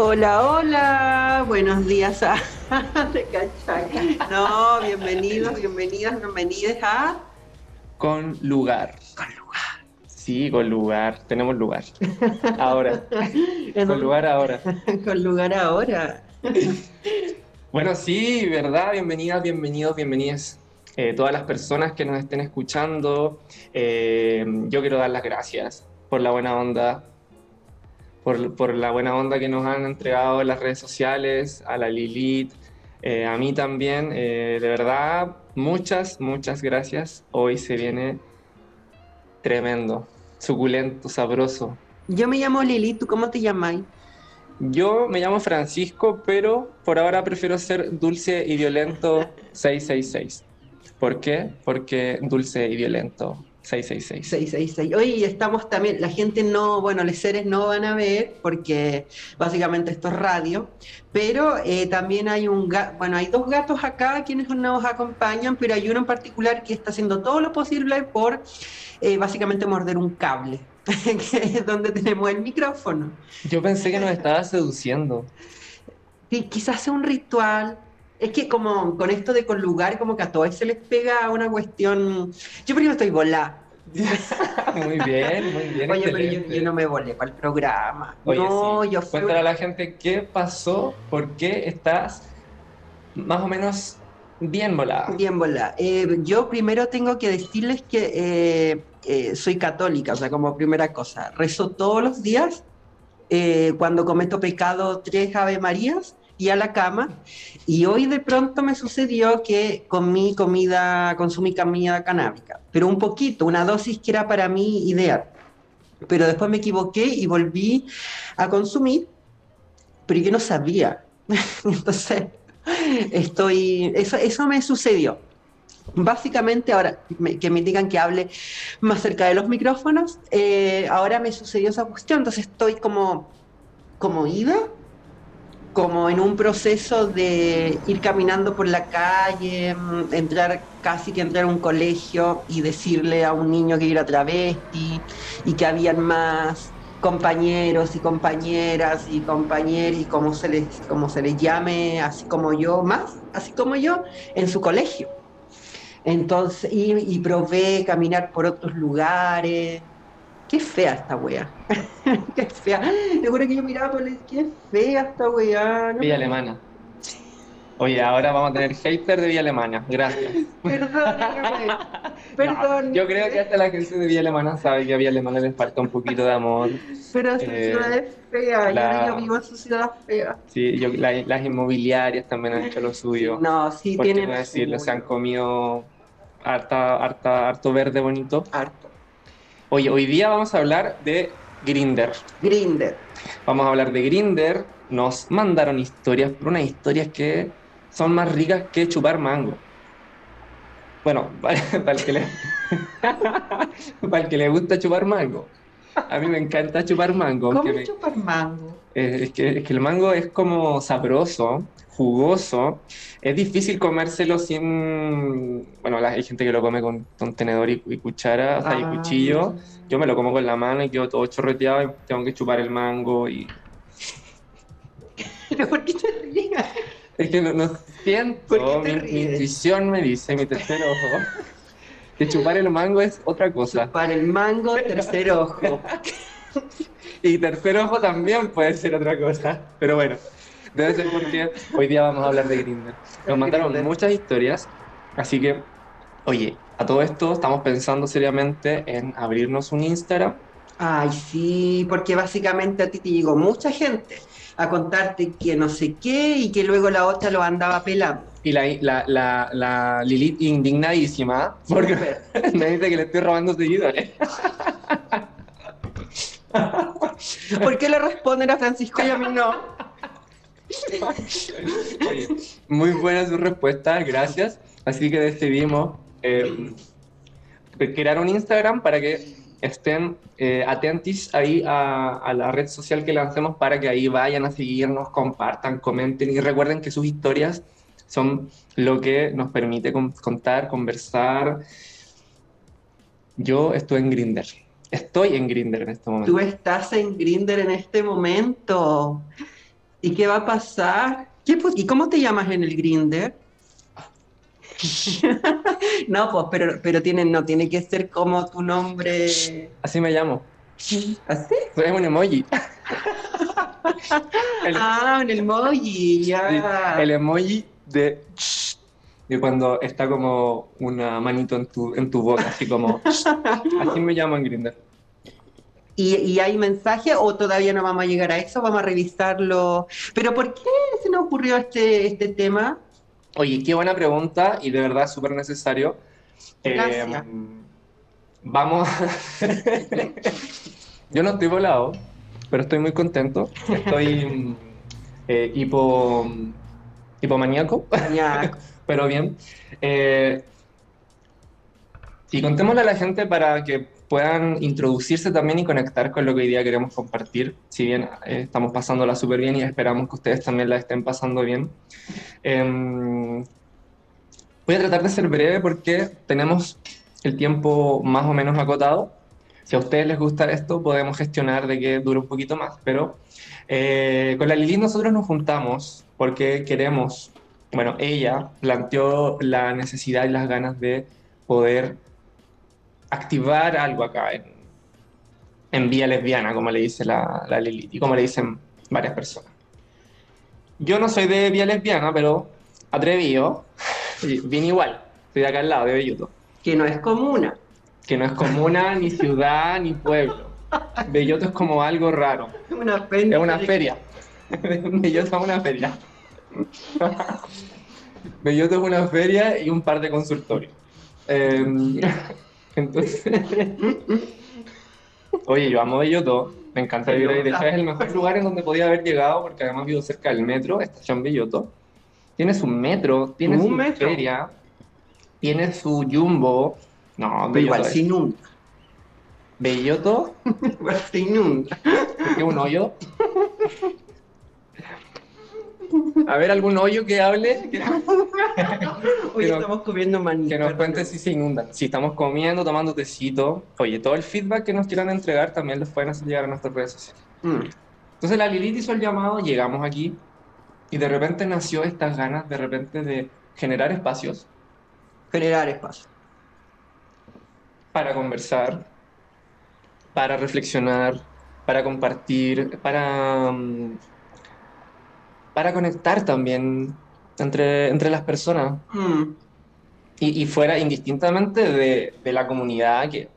Hola, hola, buenos días a No, bienvenidos, bienvenidas, bienvenidas a Con lugar. Con lugar. Sí, con lugar, tenemos lugar. Ahora. con lugar ahora. con lugar ahora. bueno, sí, ¿verdad? Bienvenidas, bienvenidos, bienvenidas. Eh, todas las personas que nos estén escuchando, eh, yo quiero dar las gracias por la buena onda, por, la buena onda que nos han entregado en las redes sociales, a la Lilith, eh, a mí también. Eh, de verdad, muchas, muchas gracias. Hoy se viene tremendo, suculento, sabroso. Yo me llamo Lilith, ¿tú cómo te llamáis? Yo me llamo Francisco, pero por ahora prefiero ser dulce y violento 666. ¿Por qué? Porque dulce y violento 666. 666. Oye, estamos también, la gente no, bueno, los seres no van a ver porque básicamente esto es radio, pero eh, también hay un bueno, hay dos gatos acá quienes nos acompañan, pero hay uno en particular que está haciendo todo lo posible por eh, básicamente morder un cable, que es donde tenemos el micrófono. Yo pensé que nos estaba seduciendo. Y quizás sea un ritual, es que como con esto de con lugar, como que a todos se les pega una cuestión. Yo primero estoy volada. muy bien, muy bien. Oye, pero yo, no me volé para el programa. no, yo fui... Cuéntale a la gente qué pasó, por qué estás más o menos bien volada. Bien volada. Eh, yo primero tengo que decirles que eh, eh, soy católica, o sea, como primera cosa. Rezo todos los días. cuando cometo pecado, tres Ave Marías y a la cama. Y hoy de pronto me sucedió que comí comida, consumí comida canábica, pero un poquito, una dosis que era para mí ideal. Pero después me equivoqué y volví a consumir, pero yo no sabía. Entonces, estoy, eso, eso me sucedió. Básicamente, ahora que me digan que hable más cerca de los micrófonos, eh, ahora me sucedió esa cuestión, entonces estoy como, como ida como en un proceso de ir caminando por la calle, mm, entrar casi que entrar a un colegio y decirle a un niño que era travesti y que habían más compañeros y compañeras y compañeros y como se les como se les llame así como yo más así como yo en su colegio. Entonces y, y probé caminar por otros lugares qué fea esta wea. qué fea. Seguro que yo miraba por el qué fea esta wea. Villa Alemana. Oye, ahora vamos a tener hater de Villa Alemana. Gracias. Perdón, Perdón. yo creo que hasta la gente de Villa Alemana sabe que a Villa Alemana les falta un poquito de amor. Pero su eh, ciudad es fea. La... Yo, vivo en su ciudad fea. Sí, yo, las inmobiliarias también han hecho lo suyo. No, sí, tienen. No decirlo, se han comido harta, harta, harto verde bonito. Harto. Oye, hoy día vamos a hablar de Grinder. Grinder. Vamos a hablar de Grinder. Nos mandaron historias, pero unas historias que son más ricas que chupar mango. Bueno, para, el, que le, para el que le gusta chupar mango. A mí me encanta chupar mango. ¿Cómo chupar mango? es, que, es que el mango es como sabroso jugoso. Es difícil comérselo sin. Bueno, hay gente que lo come con, tenedor y, cuchara, o sea, y ah, cuchillo. Yo me lo como con la mano y quedo todo chorreteado y tengo que chupar el mango y. ¿Pero por qué te? Es que no, siento, mi, mi, intuición me dice, mi tercer ojo, que chupar el mango es otra cosa. Chupar el mango, tercer ojo. y tercer ojo también puede ser otra cosa, pero bueno. Debe ser porque hoy día vamos a hablar de Grindr. Nos mandaron muchas historias, así que, oye, a todo esto estamos pensando seriamente en abrirnos un Instagram. Ay, sí, porque básicamente a ti te llegó mucha gente a contarte que no sé qué y que luego la otra lo andaba pelando. Y la, la, la, la Lilith indignadísima, porque me dice que le estoy robando seguidores. ¿Por qué le responden a Francisco y a mí no? Muy buena su respuesta, gracias. Así que decidimos eh, crear un Instagram para que estén eh, atentos ahí a, la red social que lancemos para que ahí vayan a seguirnos, compartan, comenten y recuerden que sus historias son lo que nos permite contar, conversar. Yo estoy en Grinder. Estoy en Grinder en este momento. Tú estás en Grinder en este momento. ¿Y qué va a pasar? ¿Y cómo te llamas en el Grinder? no, pues, pero, pero tiene, no, tiene que ser como tu nombre. Así me llamo. ¿Así? Soy un emoji. ah, un emoji, ya. El emoji de, de cuando está como una manito en tu, en tu boca, así como. así me llamo en ¿Y, hay mensaje o todavía no vamos a llegar a eso? Vamos a revisarlo. ¿Pero por qué se nos ocurrió este, este tema? Oye, qué buena pregunta y de verdad súper necesario. Eh, vamos. Yo no estoy volado, pero estoy muy contento. Estoy eh, hipo, hipomaníaco, pero bien. Eh, y contémosle a la gente para que puedan introducirse también y conectar con lo que hoy día queremos compartir. Si bien eh, estamos pasándola súper bien y esperamos que ustedes también la estén pasando bien. Em, voy a tratar de ser breve porque tenemos el tiempo más o menos acotado. Si a ustedes les gusta esto, podemos gestionar de que dure un poquito más. Pero eh, con la Lili nosotros nos juntamos porque queremos, bueno, ella planteó la necesidad y las ganas de poder activar algo acá en, en vía lesbiana, como le dice la, la Lilith y como le dicen varias personas. Yo no soy de vía lesbiana, pero atrevido, bien igual, estoy de acá al lado, de Belluto. Que no es comuna. Que no es comuna, ni ciudad, ni pueblo. Belloto es como algo raro. Una feria. Es una feria. Belloto es una feria. Belloto es una feria y un par de consultorios. Eh, entonces, oye, yo amo Belloto, me encanta vivir ahí. De hecho, es el mejor lugar en donde podía haber llegado, porque además vivo cerca del metro, estación Belloto. Tiene su metro, tiene su feria, tiene su jumbo. No, Pero igual se inunda. Belloto. igual inunda. ¿Qué un hoyo? A ver, algún hoyo que hable. Hoy estamos comiendo maní. Que nos cuente si se inundan. Si estamos comiendo, tomando tecito. Oye, todo el feedback que nos quieran entregar también los pueden hacer llegar a nuestras redes sociales. Mm. Entonces la Lilith hizo el llamado, llegamos aquí y de repente nació estas ganas, de repente, de generar espacios. Generar espacios. Para conversar, para reflexionar, para compartir, para... Mm, para conectar también entre, entre las personas. Hmm. Y, y, fuera indistintamente de, de, la comunidad, que,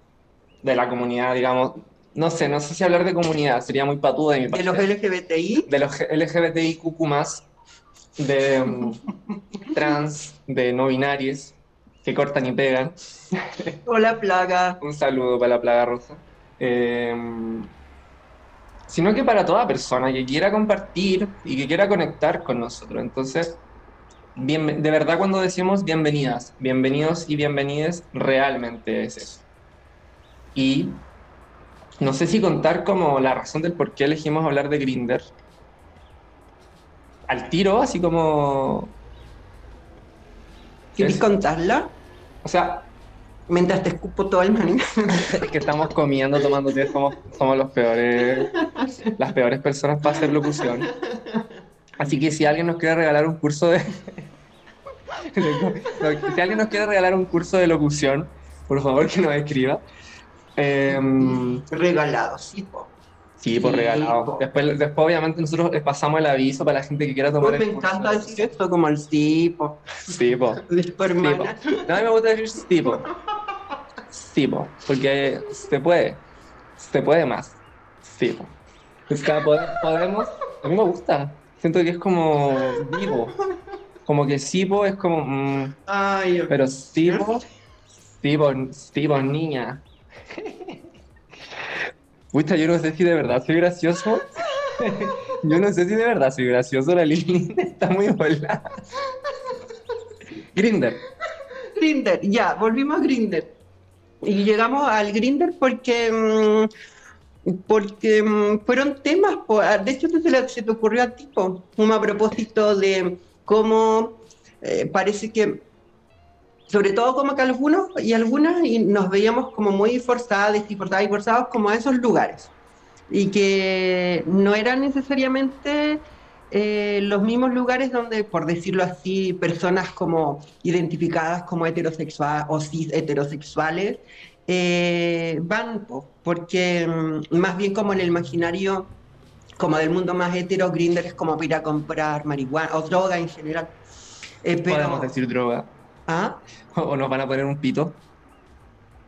de la comunidad, digamos, no sé, no sé si hablar de comunidad, sería muy patudo de mi parte. ¿De los LGBTI? De los LGBTI más de um, trans, de no binarios, que cortan y pegan. Hola, plaga. Un saludo para la plaga rosa. Eh, sino que para toda persona que quiera compartir y que quiera conectar con nosotros. Entonces, bien, de verdad cuando decimos bienvenidas, bienvenidos y bienvenides, realmente es eso. Y no sé si contar como la razón del por qué elegimos hablar de Grinder. Al tiro, así como... ¿Quieres contarla? O sea, Mientras te escupo todo el maní. es que estamos comiendo, tomando té, somos, somos los peores, las peores personas para hacer locución. Así que si alguien nos quiere regalar un curso de... si alguien nos quiere regalar un curso de locución, por favor que nos escriba. Eh, regalado, sí, po. Sí, por regalado. Después, después, obviamente, nosotros les pasamos el aviso para la gente que quiera tomar pues me encanta decir esto como el tipo. Tipo. Tipo, hermana. No, a mí me gusta decir tipo. Tipo. Porque se puede. Se puede más. Tipo. Pues podemos. A mí me gusta. Siento que es como vivo. Como que Sipo es como. Mm, Ay, pero Sipo. Sipo, Sipo, niña. Pucha, yo no sé si de verdad soy gracioso. yo no sé si de verdad soy gracioso. La Lili está muy volada. Grinder. Grinder, ya, volvimos a Grinder. Y llegamos al Grinder porque, mm, porque mm, fueron temas, de hecho se, se te ocurrió a tipo, un a propósito de cómo eh, parece que sobre todo como que algunos y algunas y nos veíamos como muy forzadas y forzadas y forzados como a esos lugares. Y que no era necesariamente eh, los mismos lugares donde, por decirlo así, personas como identificadas como heterosexuales o cis heterosexuales eh, van, porque mm, más bien como en el imaginario como del mundo más hetero, Grinder es como ir a comprar marihuana o droga en general. Eh, Podemos decir droga. ¿Ah? ¿O nos van a poner un pito?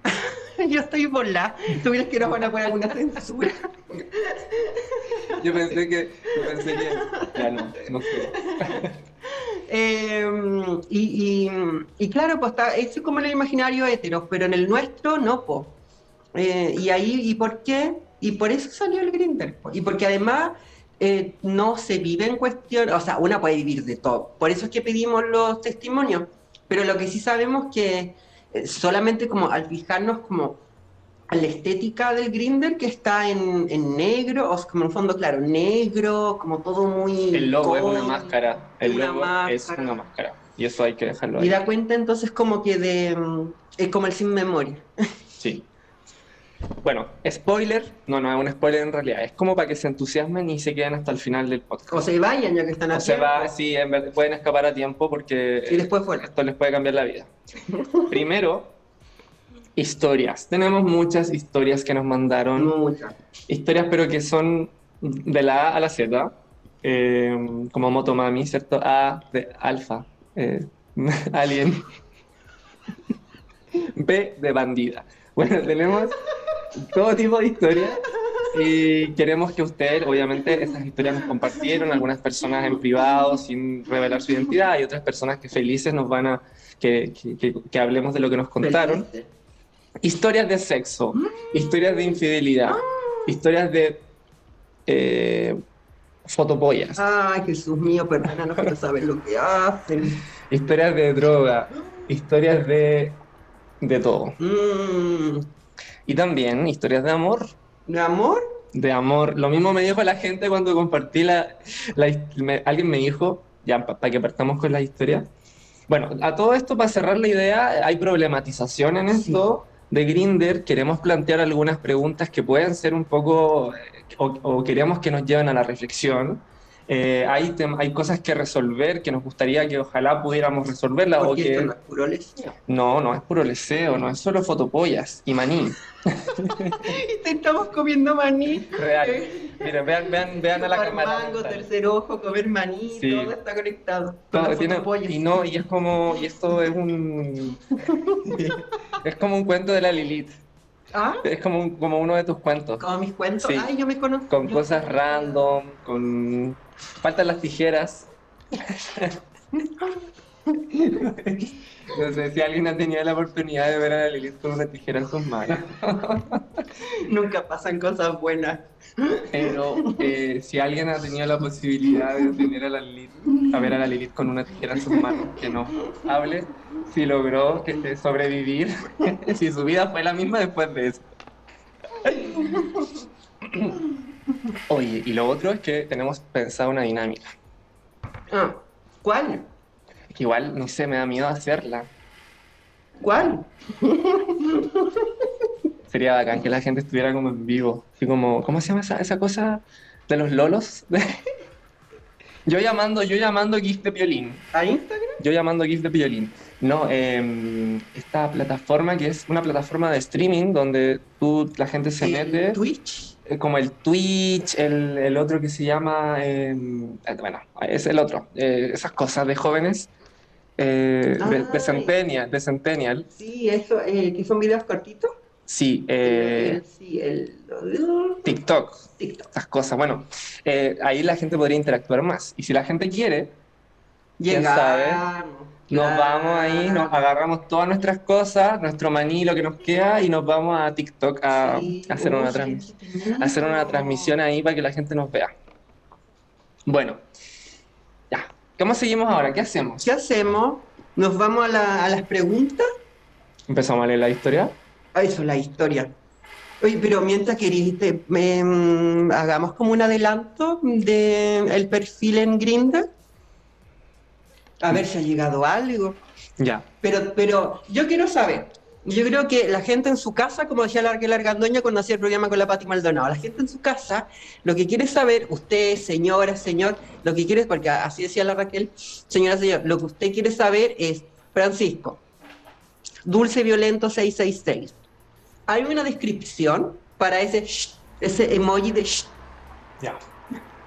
Yo estoy volada. ¿Tú crees que nos van a poner alguna censura? yo pensé que. Yo pensé que. Ya no, no sé. Em, y, y, claro, pues está, es como en el imaginario hetero, pero en el nuestro no, pues. y ahí, ¿y por qué? Y por eso salió el Grindr. Y porque además eh, no se vive en cuestión, o sea, una puede vivir de todo. Por eso es que pedimos los testimonios. Pero lo que sí sabemos que eh, solamente como al fijarnos como la estética del Grinder que está en, negro, o como en fondo, claro, negro, como todo muy... El logo es una máscara, el logo es una máscara, y eso hay que dejarlo ahí. Y da cuenta entonces como que de... Es como el sin memoria. Sí. Bueno, spoiler, no, no es un spoiler en realidad, es como para que se entusiasmen y se queden hasta el final del podcast. O se vayan ya que están aquí. O se va, sí, pueden escapar a tiempo porque y después esto les puede cambiar la vida. Primero, historias. Tenemos muchas historias que nos mandaron. Muchas. Historias, pero que son de la A a la Z, eh, como Motomami, ¿cierto? A de alfa, eh, alien. B de bandida. Bueno, tenemos todo tipo de historias y queremos que ustedes, obviamente, esas historias nos compartieron, algunas personas en privado sin revelar su identidad y otras personas que felices nos van a, que, que, hablemos de lo que nos contaron. Historias de sexo, historias de infidelidad, historias de eh, fotopollas. Ay, Jesús mío, perdona, no quiero saber lo que hacen. Historias de droga, historias de, de todo. Mm. Y también historias de amor. ¿De amor? De amor. Lo mismo me dijo la gente cuando compartí la... alguien me dijo, ya para que partamos con la historia. Bueno, a todo esto, para cerrar la idea, hay problematización en esto de Grinder. Queremos plantear algunas preguntas que pueden ser un poco, eh, o, o queremos que nos lleven a la reflexión. Eh, hay, hay cosas que resolver que nos gustaría que ojalá pudiéramos resolverla. o que... esto no es puro leseo? No, no es puro leseo, no es solo fotopollas y maní. y te estamos comiendo maní. Real. Miren, vean, vean, vean a la cámara. mango, tercer ojo, comer maní, todo está conectado. Todo tiene, y no, y es como, y esto es un, es como un cuento de la Lilith. ¿Ah? Es como, como uno de tus cuentos. Como mis cuentos. Ay, yo me conozco. Con cosas random, con. Faltan las tijeras. No sé si alguien ha tenido la oportunidad de ver a la Lilith con una tijera en sus manos. Nunca pasan cosas buenas. Pero eh, si alguien ha tenido la posibilidad de tener a la Lilith, a ver a la Lilith con una tijera en sus manos, que no hable, si logró que, sobrevivir, si su vida fue la misma después de eso. Oye, y lo otro es que tenemos pensado una dinámica. Ah, ¿Cuál? Igual, no sé, me da miedo hacerla. ¿Cuál? Sería bacán que la gente estuviera como en vivo. Así como, ¿cómo se llama esa, esa cosa de los lolos? yo llamando, yo llamando GIF de violín. ¿A Instagram? Yo llamando GIF de violín. No, eh, esta plataforma que es una plataforma de streaming donde tú, la gente se mete. Twitch? Eh, como el Twitch, el, el otro que se llama. Em, eh, bueno, es el otro. Eh, esas cosas de jóvenes eh, de, Centennial, de Centennial. Sí, eso, eh, que son videos cortitos. Sí, eh, sí el, TikTok, TikTok, esas cosas. Bueno, eh, ahí la gente podría interactuar más. Y si la gente quiere, llegar, nos vamos ahí, nos agarramos todas nuestras cosas, nuestro maní, lo que nos queda, y nos vamos a TikTok a, hacer, una a hacer una transmisión ahí para que la gente nos vea. Bueno, ¿Cómo seguimos ahora? ¿Qué hacemos? ¿Qué hacemos? ¿Nos vamos a, las preguntas? ¿Empezamos a leer la historia? Ah, eso, la historia. Oye, pero mientras querís, mm, hagamos como un adelanto del el perfil en Grindr. A ver si ha llegado algo. Ya. Pero, pero yo quiero saber, Yo creo que la gente en su casa, como decía la Raquel Argandoña cuando hacía el programa con la Pati Maldonado, la gente en su casa lo que quiere saber, usted, señora, señor, lo que quiere, porque así decía la Raquel, señora, señor, lo que usted quiere saber es, Francisco, Dulce Violento 666. Hay una descripción para ese, ese emoji de... Ya.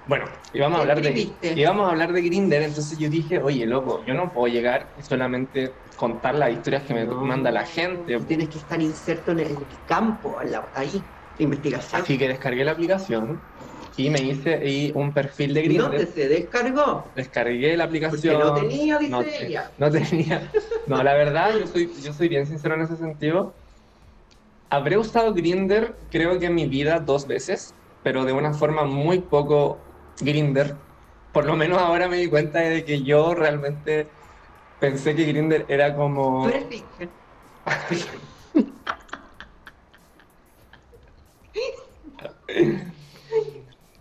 Bueno, íbamos a hablar de, íbamos a hablar de Grinder, entonces yo dije, oye, loco, yo no puedo llegar y solamente contar las historias que me manda la gente. Tienes que estar inserto en el campo, ahí, de investigación. Así que descargué la aplicación y me hice y un perfil de Grindr. ¿No se descargó? Descargué la aplicación. Porque no tenía, dice no, ella. No tenía. No, la verdad, yo soy, yo soy bien sincero en ese sentido. Habré usado Grinder, creo que en mi vida dos veces, pero de una forma muy poco Grinder. Por lo menos ahora me di cuenta de que yo realmente pensé que Grinder era como.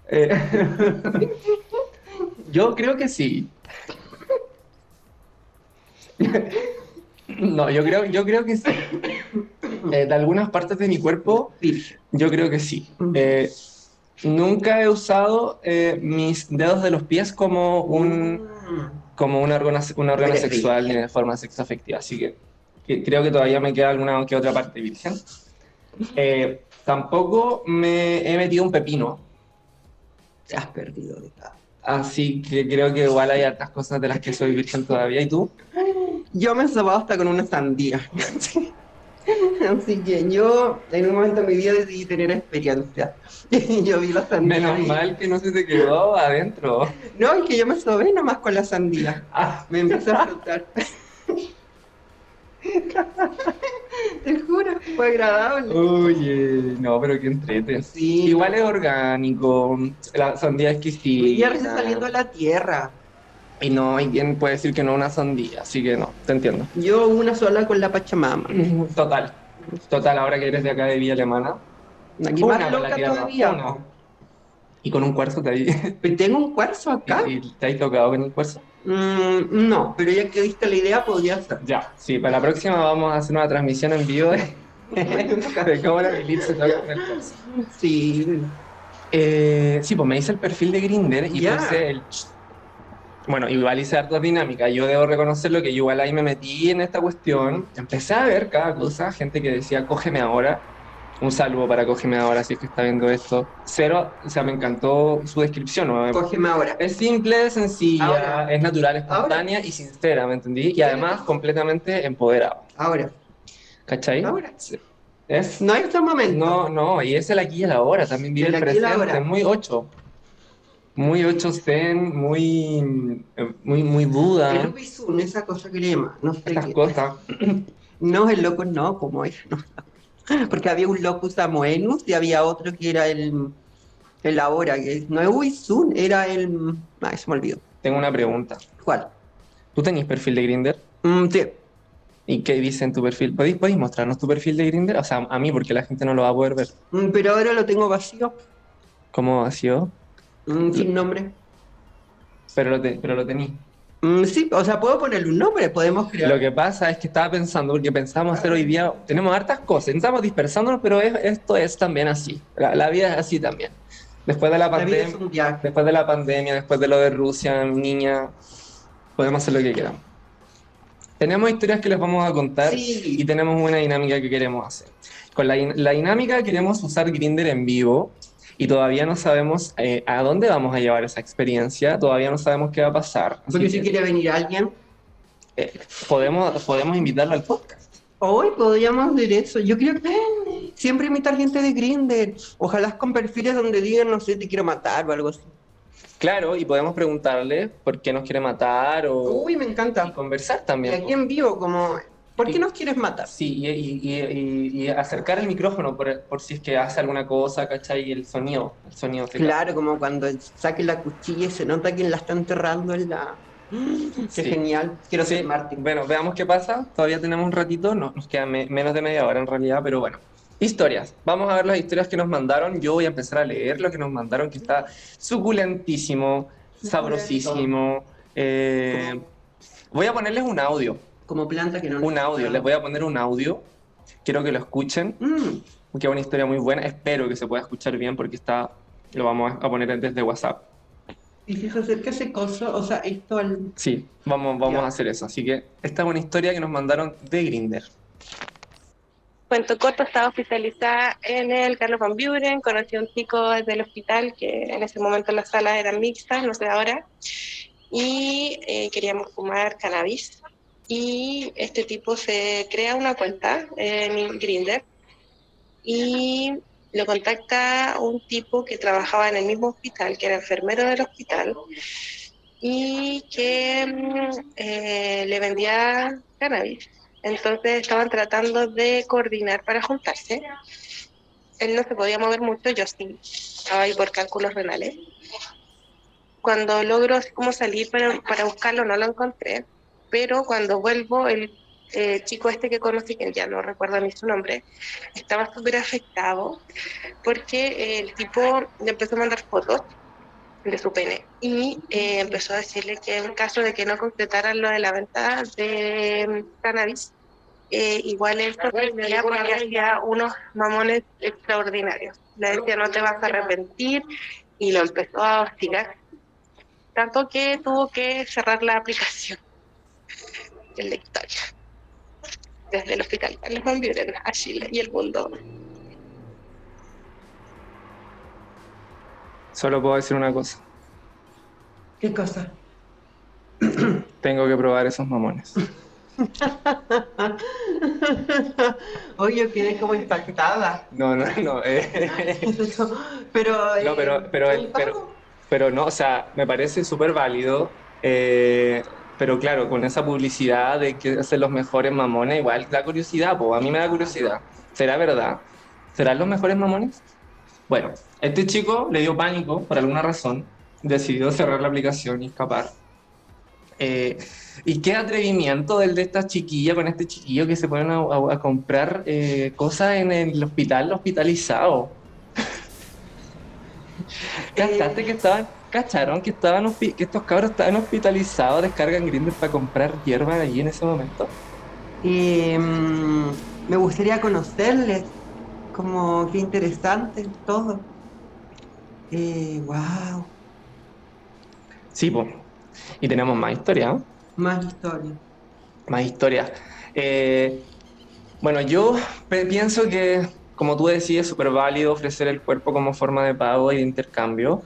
Eh, yo creo que sí. no, yo creo, yo creo que sí. Eh, de algunas partes de mi cuerpo, yo creo que sí. Eh, nunca he usado mis dedos de los pies como un como un órgano, un órgano sexual ni de forma sexoafectiva, así que, creo que todavía me queda alguna que otra parte virgen. tampoco me he metido un pepino, te has perdido de. Así que creo que igual hay hartas cosas de las que soy virgen todavía. ¿Y tú? Yo me he hasta con una sandía. Así que yo en un momento de mi vida decidí tener experiencia. yo vi la sandía. Menos mal que no se te quedó adentro. No, es que yo me sobé nomás con la sandía. Ah. Me empezó a flotar. Te juro, fue agradable. Oye, no, pero qué entrete. Sí. Igual es orgánico, la sandía es exquisita. Y ya recién saliendo de la tierra. Y no hay quien puede decir que no una sandía, así que no, te entiendo. Yo una sola con la Pachamama. Total, total, ahora que eres de acá de Villa Alemana. Aquí más loca todavía. Y con un cuarzo te hay... ¿Tengo un cuarzo acá? ¿Y, te has tocado con el cuarzo? Mm, no, pero ya que diste la idea, podría ser. Ya, sí, para la próxima vamos a hacer una transmisión en vivo de, de cómo la se toca con el cuarzo. Sí. Eh, sí, pues me hice el perfil de Grinder y puse el... Bueno, igual hice hartas dinámicas. Yo debo reconocerlo que yo igual ahí me metí en esta cuestión. Empecé a ver cada cosa, gente que decía, cógeme ahora un saludo para Cógeme Ahora, si es que está viendo esto. Cero, o sea, me encantó su descripción. ¿no? Cógeme Ahora. Es simple, sencilla, es natural, espontánea y sincera, ¿me entendí? Y además completamente empoderado. Ahora. ¿Cachai? Ahora. Es, no hay otro momento. No, no, y es el aquí y el ahora, también vive el, presente, muy ocho. Muy ocho zen, muy, muy, muy Buda. El esa cosa que le llama, no sé Estas cosas. No, el loco no, como es, no. Porque había un locus amoenus y había otro que era el, el ahora, que no es Uizun, era el... Ah, se me olvidó. Tengo una pregunta. ¿Cuál? ¿Tú tenés perfil de Grinder? Mm, sí. ¿Y qué dice en tu perfil? ¿Podéis, ¿Podéis mostrarnos tu perfil de Grinder? O sea, a mí, porque la gente no lo va a poder ver. Mm, pero ahora lo tengo vacío. ¿Cómo vacío? Mm, sin nombre. Pero lo, te, pero lo tení. Mm, sí, o sea, puedo ponerle un nombre, podemos crear. Lo que pasa es que estaba pensando, porque pensamos hacer hoy día, tenemos hartas cosas, estamos dispersándonos, pero esto es también así. La, vida es así también. Después de la, pandemia, después de la pandemia, después de lo de Rusia, niña, podemos hacer lo que queramos. Tenemos historias que les vamos a contar y tenemos una dinámica que queremos hacer. Con la, la dinámica queremos usar Grinder en vivo y todavía no sabemos eh, a dónde vamos a llevar esa experiencia, todavía no sabemos qué va a pasar. Porque si quiere venir alguien, eh, podemos, podemos invitarlo al podcast. Hoy podríamos hacer eso. Yo creo que siempre invitar gente de Grindr. Ojalá con perfiles donde digan, no sé, te quiero matar o algo así. Claro, y podemos preguntarle por qué nos quiere matar o... Uy, me encanta. conversar también. Y aquí en vivo, como ¿Por qué nos quieres matar? Sí, y, acercar el micrófono por, si es que hace alguna cosa, ¿cachai? Y el sonido, el sonido. Claro, como cuando saque la cuchilla y se nota que la está enterrando en la... Qué genial. Quiero ser Martín. Bueno, veamos qué pasa. Todavía tenemos un ratito, no, nos queda menos de media hora en realidad, pero bueno. Historias. Vamos a ver las historias que nos mandaron. Yo voy a empezar a leer lo que nos mandaron, que está suculentísimo, sabrosísimo. Eh, voy a ponerles un audio como planta que no Un audio, les voy a poner un audio Quiero que lo escuchen, Mm, porque es una historia muy buena. Espero que se pueda escuchar bien porque está, lo vamos a poner desde WhatsApp. Y si se acerca ese coso, o sea, esto al... Sí, vamos, vamos Ya. a hacer eso. Así que esta es una historia que nos mandaron de Grinder. Cuento corto, estaba hospitalizada en el Carlos Van Buren, conocí a un chico del hospital que en ese momento las salas eran mixtas, no sé ahora, y eh, queríamos fumar cannabis. Y este tipo se crea una cuenta en Grindr y lo contacta un tipo que trabajaba en el mismo hospital, que era enfermero del hospital, y que mm, eh, le vendía cannabis. Entonces estaban tratando de coordinar para juntarse. Él no se podía mover mucho, yo sí, estaba ahí por cálculos renales. Cuando logro como salir para, para buscarlo, no lo encontré, pero cuando vuelvo, el eh, chico este que conocí, que ya no recuerdo ni su nombre, estaba súper afectado porque el tipo le empezó a mandar fotos de su pene y eh, empezó a decirle que en caso de que no concretaran lo de la venta de mm, cannabis, eh, igual él sorprendía porque hacía unos mamones extraordinarios. Le decía, no te vas a arrepentir, y lo empezó a hostigar. Tanto que tuvo que cerrar la aplicación. Es la historia. Desde el hospital Carlos Van Buren a Chile y el mundo. Solo puedo decir una cosa. ¿Qué cosa? Tengo que probar esos mamones. Oye, yo quedé como impactada. No, no, no. eh, pero, No, pero- eh, pero- ¿el pero- pero no, o sea, me parece súper válido. eh, pero claro, con esa publicidad de que hacen los mejores mamones, igual da curiosidad, a mí me da curiosidad. ¿Será verdad? ¿Serán los mejores mamones? Bueno, este chico le dio pánico por alguna razón, decidió cerrar la aplicación y escapar. Eh, y qué atrevimiento el de esta chiquilla con este chiquillo que se ponen a comprar eh, cosas en el hospital hospitalizado. ¿Cachaste que estaban, cacharon que estaban que estos cabros estaban hospitalizados, descargan Grindr para comprar hierba allí en ese momento? Eh, me gustaría conocerles, como qué interesante todo. Eh, wow, Sí, pues. Y tenemos más historia, ¿no? más historia. Más historias. Eh, bueno, yo pienso que, como tú decías, es súper válido ofrecer el cuerpo como forma de pago y de intercambio.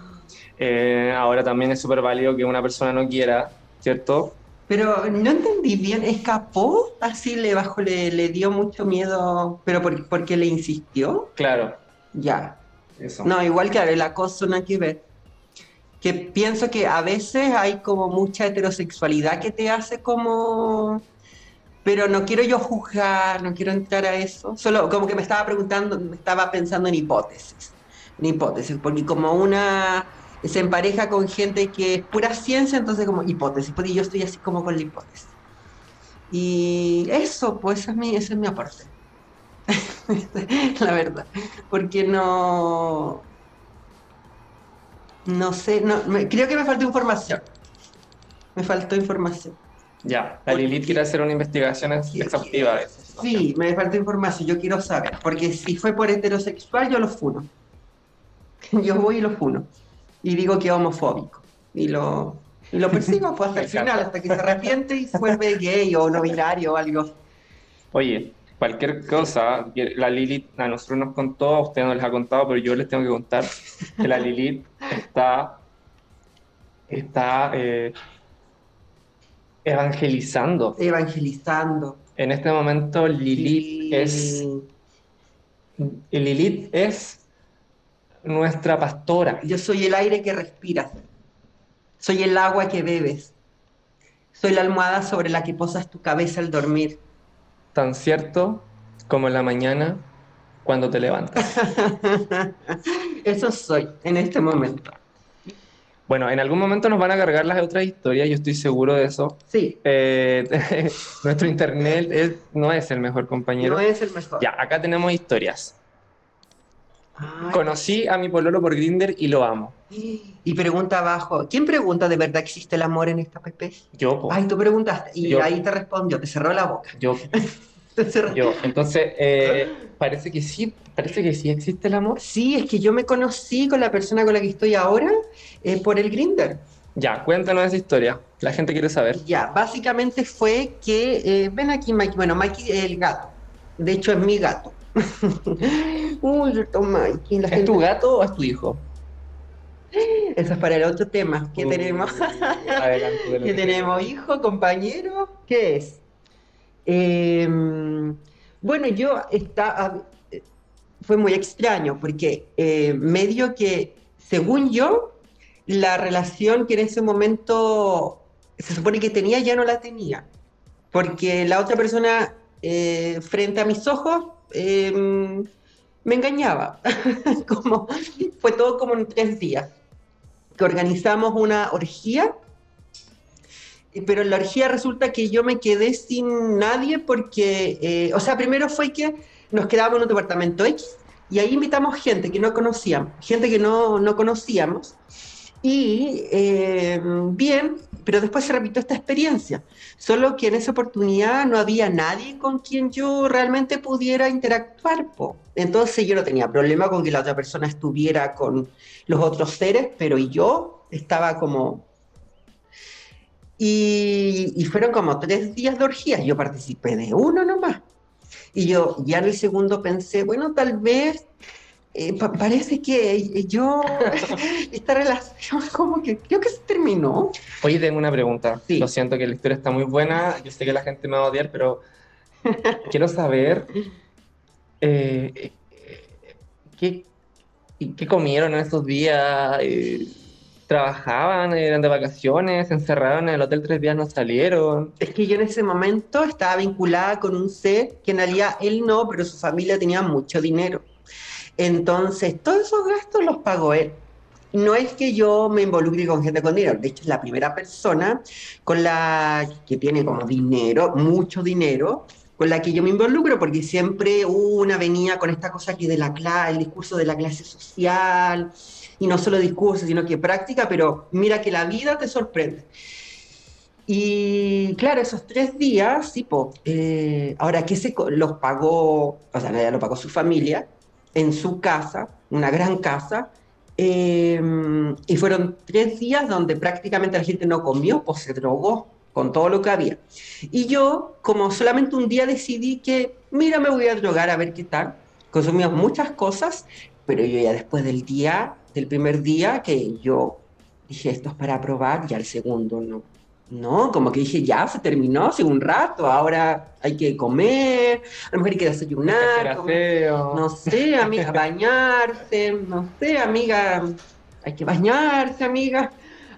Eh, ahora también es súper válido que una persona no quiera, ¿cierto? Pero no entendí bien, ¿escapó? Así le bajó, le, le dio mucho miedo, pero por, porque le insistió. Claro, Ya. eso. No, igual que el acoso nada que ver. Que pienso que a veces hay como mucha heterosexualidad que te hace como... Pero no quiero yo juzgar, no quiero entrar a eso. Solo como que me estaba preguntando, me estaba pensando en hipótesis. En hipótesis, porque como una se empareja con gente que es pura ciencia, entonces como hipótesis, porque yo estoy así como con la hipótesis. Y eso, pues ese es mi, ese es mi aporte. la verdad. Porque no... No sé, no, creo que me faltó información. Me faltó información. Ya, la Lilith quiere hacer una investigación ex- exhaustiva de eso. ¿no? Sí, me faltó información, yo quiero saber. Porque si fue por heterosexual, yo lo funo. Yo voy y lo funo. Y digo que es homofóbico. Y lo, y lo persigo pues, hasta el final, hasta que se arrepiente y se vuelve gay o no binario o algo. Oye, cualquier cosa, la Lilith a nosotros nos contó, a ustedes no les ha contado, pero yo les tengo que contar que la Lilith está, está eh, evangelizando. Evangelizando. En este momento Lilith es Lilith es nuestra pastora. Yo soy el aire que respiras. Soy el agua que bebes. Soy la almohada sobre la que posas tu cabeza al dormir. Tan cierto como en la mañana cuando te levantas. Eso soy en este momento. Bueno, en algún momento nos van a cargar las otras historias, yo estoy seguro de eso. Sí, Eh, nuestro internet es- no es el mejor compañero. no es el mejor. Ya, acá tenemos historias. Ay, Conocí a mi pololo por Grinder y lo amo. Y pregunta abajo, ¿quién pregunta de verdad existe el amor en esta PP? Yo, po, Ay, tú preguntaste y Yo. ahí te respondió, te cerró la boca. yo. Yo, entonces, eh, parece que sí, parece que sí existe el amor. Sí, es que yo me conocí con la persona con la que estoy ahora eh, por el Grinder. Ya, cuéntanos esa historia. La gente quiere saber. Ya, básicamente fue que, eh, ven aquí Mikey, bueno, Mikey es el gato. De hecho, es mi gato. Uy, Mikey. La ¿Es tu gato o es tu hijo? Eso es para el otro tema. ¿Qué tenemos? Adelante, ¿Qué tenemos? ¿Hijo, compañero? ¿Qué es? Em, bueno, yo está, fue muy extraño porque eh, medio que, según yo, la relación que en ese momento se supone que tenía ya no la tenía. Porque la otra persona eh, frente a mis ojos em, me engañaba. como, fue todo como en tres días. Que organizamos una orgía pero en la orgía resulta que yo me quedé sin nadie porque, eh, o sea, primero fue que nos quedábamos en un departamento X y ahí invitamos gente que no conocíamos, gente que no, no conocíamos. Y eh, bien, pero después se repitió esta experiencia, solo que en esa oportunidad no había nadie con quien yo realmente pudiera interactuar. Entonces yo no tenía problema con que la otra persona estuviera con los otros seres, pero yo estaba como y, fueron como tres días de orgías. Yo participé de uno nomás. Y yo ya en el segundo pensé, bueno, tal vez eh, parece que yo, esta relación como que creo que se terminó. Oye, tengo una pregunta. Lo siento que la historia está muy buena. Yo sé que la gente me va a odiar, pero quiero saber eh, ¿qué, qué comieron en estos días. Eh, trabajaban, eran de vacaciones, encerraron en el hotel tres días, no salieron. Es que yo en ese momento estaba vinculada con un ser que en él no, pero su familia tenía mucho dinero. Entonces, todos esos gastos los pagó él. No es que yo me involucre con gente con dinero, de hecho es la primera persona con la que tiene como dinero, mucho dinero, con la que yo me involucro, porque siempre una venía con esta cosa aquí de la clase, el discurso de la clase social, y no solo discurso, sino que práctica, pero mira que la vida te sorprende. Y claro, esos tres días, tipo, eh, ahora que se los pagó, o sea, ya lo pagó su familia, en su casa, una gran casa, eh, y fueron tres días donde prácticamente la gente no comió, pues se drogó con todo lo que había. Y yo, como solamente un día decidí que, mira, me voy a drogar a ver qué tal, consumimos muchas cosas, pero yo ya después del día del primer día que yo dije, esto es para probar, ya el segundo no. No, como que dije, ya se terminó hace un rato, ahora hay que comer, a lo mejor hay que desayunar, no sé, amiga, bañarse, no sé, amiga, hay que bañarse, amiga,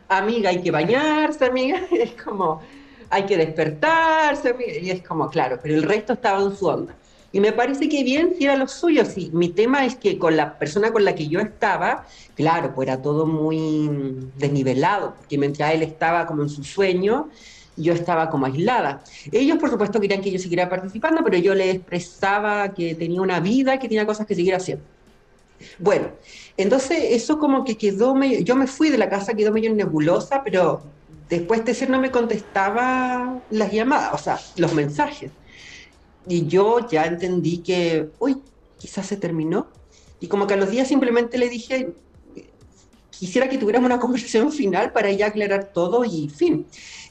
amiga, hay que bañarse, amiga, es como, hay que despertarse, amiga, y es como, claro, pero el resto estaba en su onda. Y me parece que bien si era lo suyo. Mi tema es que con la persona con la que yo estaba, claro, pues era todo muy desnivelado, porque mientras él estaba como en su sueño, yo estaba como aislada. Ellos, por supuesto, querían que yo siguiera participando, pero yo les expresaba que tenía una vida, que tenía cosas que seguir haciendo. Bueno, entonces eso como que quedó medio, yo me fui de la casa, quedó medio nebulosa, pero después de ser no me contestaba las llamadas, o sea, los mensajes. Y yo ya entendí que, uy, quizás se terminó. Y como que a los días simplemente le dije, quisiera que tuviéramos una conversación final para ya aclarar todo y fin.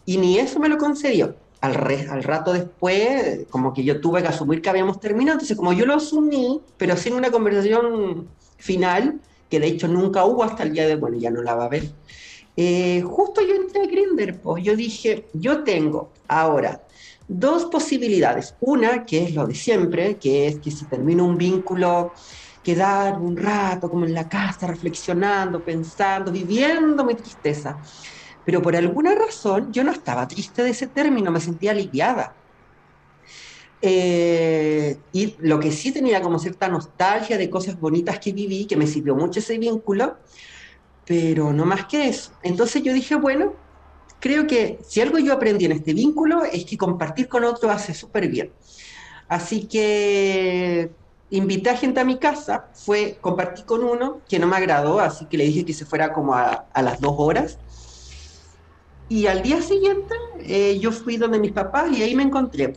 Y ni eso me lo concedió. Al, al rato después, como que yo tuve que asumir que habíamos terminado. Entonces, como yo lo asumí, pero sin una conversación final, que de hecho nunca hubo hasta el día de, bueno, ya no la va a ver. Eh, justo yo entré a Grindr, pues yo dije, yo tengo ahora dos posibilidades. Una, que es lo de siempre, que es que si termino un vínculo, quedar un rato como en la casa reflexionando, pensando, viviendo mi tristeza. Pero por alguna razón yo no estaba triste de ese término, me sentía aliviada. Eh, y lo que sí tenía como cierta nostalgia de cosas bonitas que viví, que me sirvió mucho ese vínculo, pero no más que eso. Entonces yo dije, bueno, creo que si algo yo aprendí en este vínculo es que compartir con otro hace súper bien. Así que invité a gente a mi casa, fue compartir con uno que no me agradó, así que le dije que se fuera como a, las dos horas. Y al día siguiente eh, yo fui donde mis papás y ahí me encontré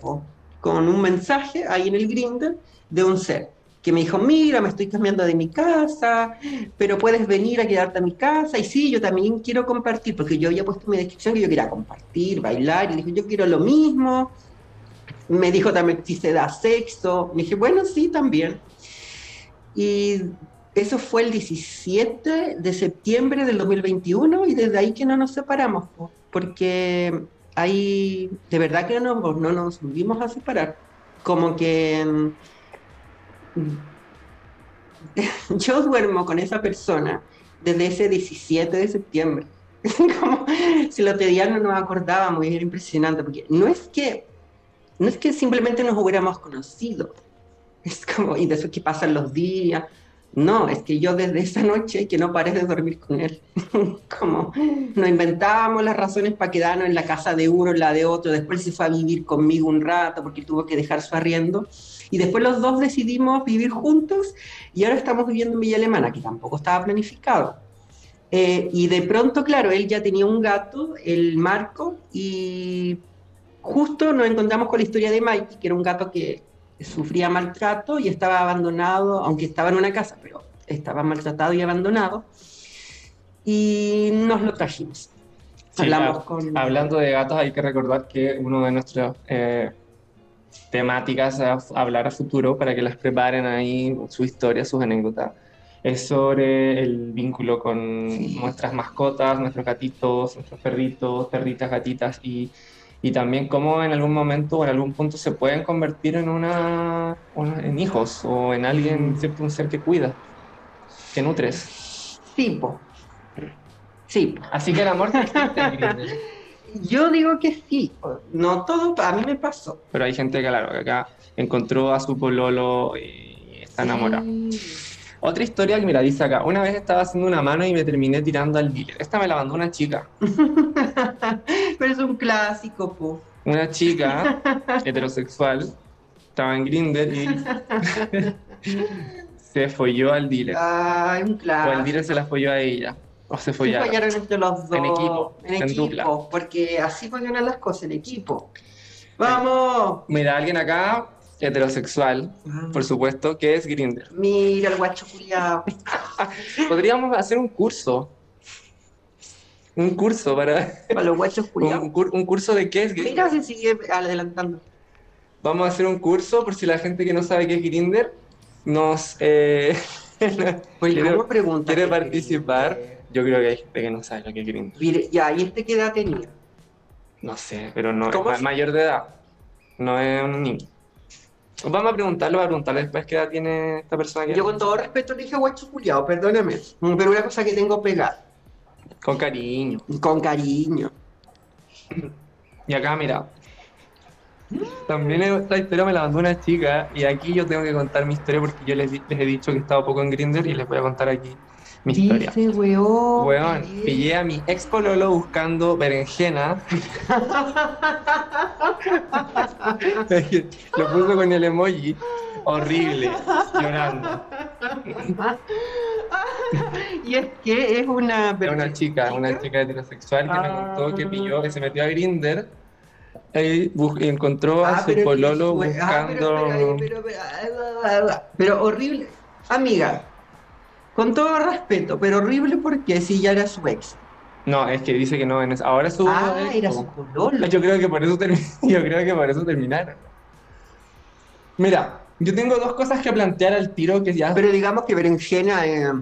con un mensaje ahí en el Grindr de un ser que me dijo, mira, me estoy cambiando de mi casa, pero puedes venir a quedarte a mi casa. Y sí, yo también quiero compartir, porque yo había puesto en mi descripción que yo quería compartir, bailar, y dije, yo quiero lo mismo. Me dijo también si se da sexo. Me dije, bueno, sí, también. Y eso fue el 17 de septiembre del 2021 y desde ahí que no nos separamos, porque ahí de verdad que no, no nos volvimos a separar. Como que yo duermo con esa persona desde ese 17 de septiembre. Como si lo pedían no nos acordábamos era impresionante, porque no es que, no es que simplemente nos hubiéramos conocido, es como, y de eso que pasan los días, no, es que yo desde esa noche que no paré dormir con él, como nos inventábamos las razones para quedarnos en la casa de uno, en la de otro, después se fue a vivir conmigo un rato porque tuvo que dejar su arriendo, y después los dos decidimos vivir juntos y ahora estamos viviendo en Villa Alemana, que tampoco estaba planificado. Eh, y de pronto, claro, él ya tenía un gato, el Marco, y justo nos encontramos con la historia de Mikey, que era un gato que sufría maltrato y estaba abandonado, aunque estaba en una casa, pero estaba maltratado y abandonado. Y nos lo trajimos. Hablamos con... Hablando de gatos, hay que recordar que uno de nuestros eh, temáticas a hablar a futuro para que las preparen ahí, su historia, sus anécdotas. Es sobre el vínculo con nuestras mascotas, nuestros gatitos, nuestros perritos, perritas, gatitas y, y también cómo en algún momento o en algún punto se pueden convertir en una, en hijos o en alguien, ¿cierto? un ser que cuida, que nutres. Sí, Sí. Así que el amor existe Yo digo que sí, no todo, a mí me pasó. Pero hay gente que, claro, que acá encontró a su pololo y está enamorada. Otra historia que, mira, dice acá, una vez estaba haciendo una mano y me terminé tirando al dealer. Esta me la mandó una chica. Pero es un clásico, po. Una chica heterosexual estaba en Grinder y se folló al dealer. Ay, un clásico. O el dealer se la folló a ella. O se follaron. Se entre los dos. En equipo. En, equipo. Porque así funcionan las cosas, en equipo. ¡Vamos! Mira, alguien acá, heterosexual, ah. por supuesto, que es Grinder. Mira el guacho culiado. Podríamos hacer un curso. Un curso para. Para los guachos culiados. Un, curso de qué es Grinder. Mira si sigue adelantando. Vamos a hacer un curso por si la gente que no sabe qué es Grinder nos. Eh, quiere, quiere participar. Yo creo que hay gente que no sabe lo que es Grindr. Ya, ¿y este qué edad tenía? No sé, pero no es mayor de edad. No es un niño. Vamos a preguntarlo, a preguntarle después qué edad tiene esta persona. Yo con todo respeto le dije guacho culiado, perdóneme. Pero una cosa que tengo pegada. Con cariño. Con cariño. Y acá, mira. También esta historia me la mandó una chica y aquí yo tengo que contar mi historia porque yo les, les he dicho que he estado poco en Grinder y les voy a contar aquí mi historia. Dice, weón. Weón, pillé a mi ex pololo buscando berenjena. Lo puso con el emoji. Horrible, llorando. y es que es una... una chica, una chica heterosexual que me contó que pilló, que se metió a Grinder y encontró a ah, su pololo ah, buscando... pero horrible. Amiga, con todo respeto, pero horrible porque si ya era su ex. No, es que dice que no, ahora su. Ah, era su pololo. Yo creo que por eso yo creo que por eso terminaron. Mira, yo tengo dos cosas que plantear al tiro que ya. Pero digamos que berenjena eh,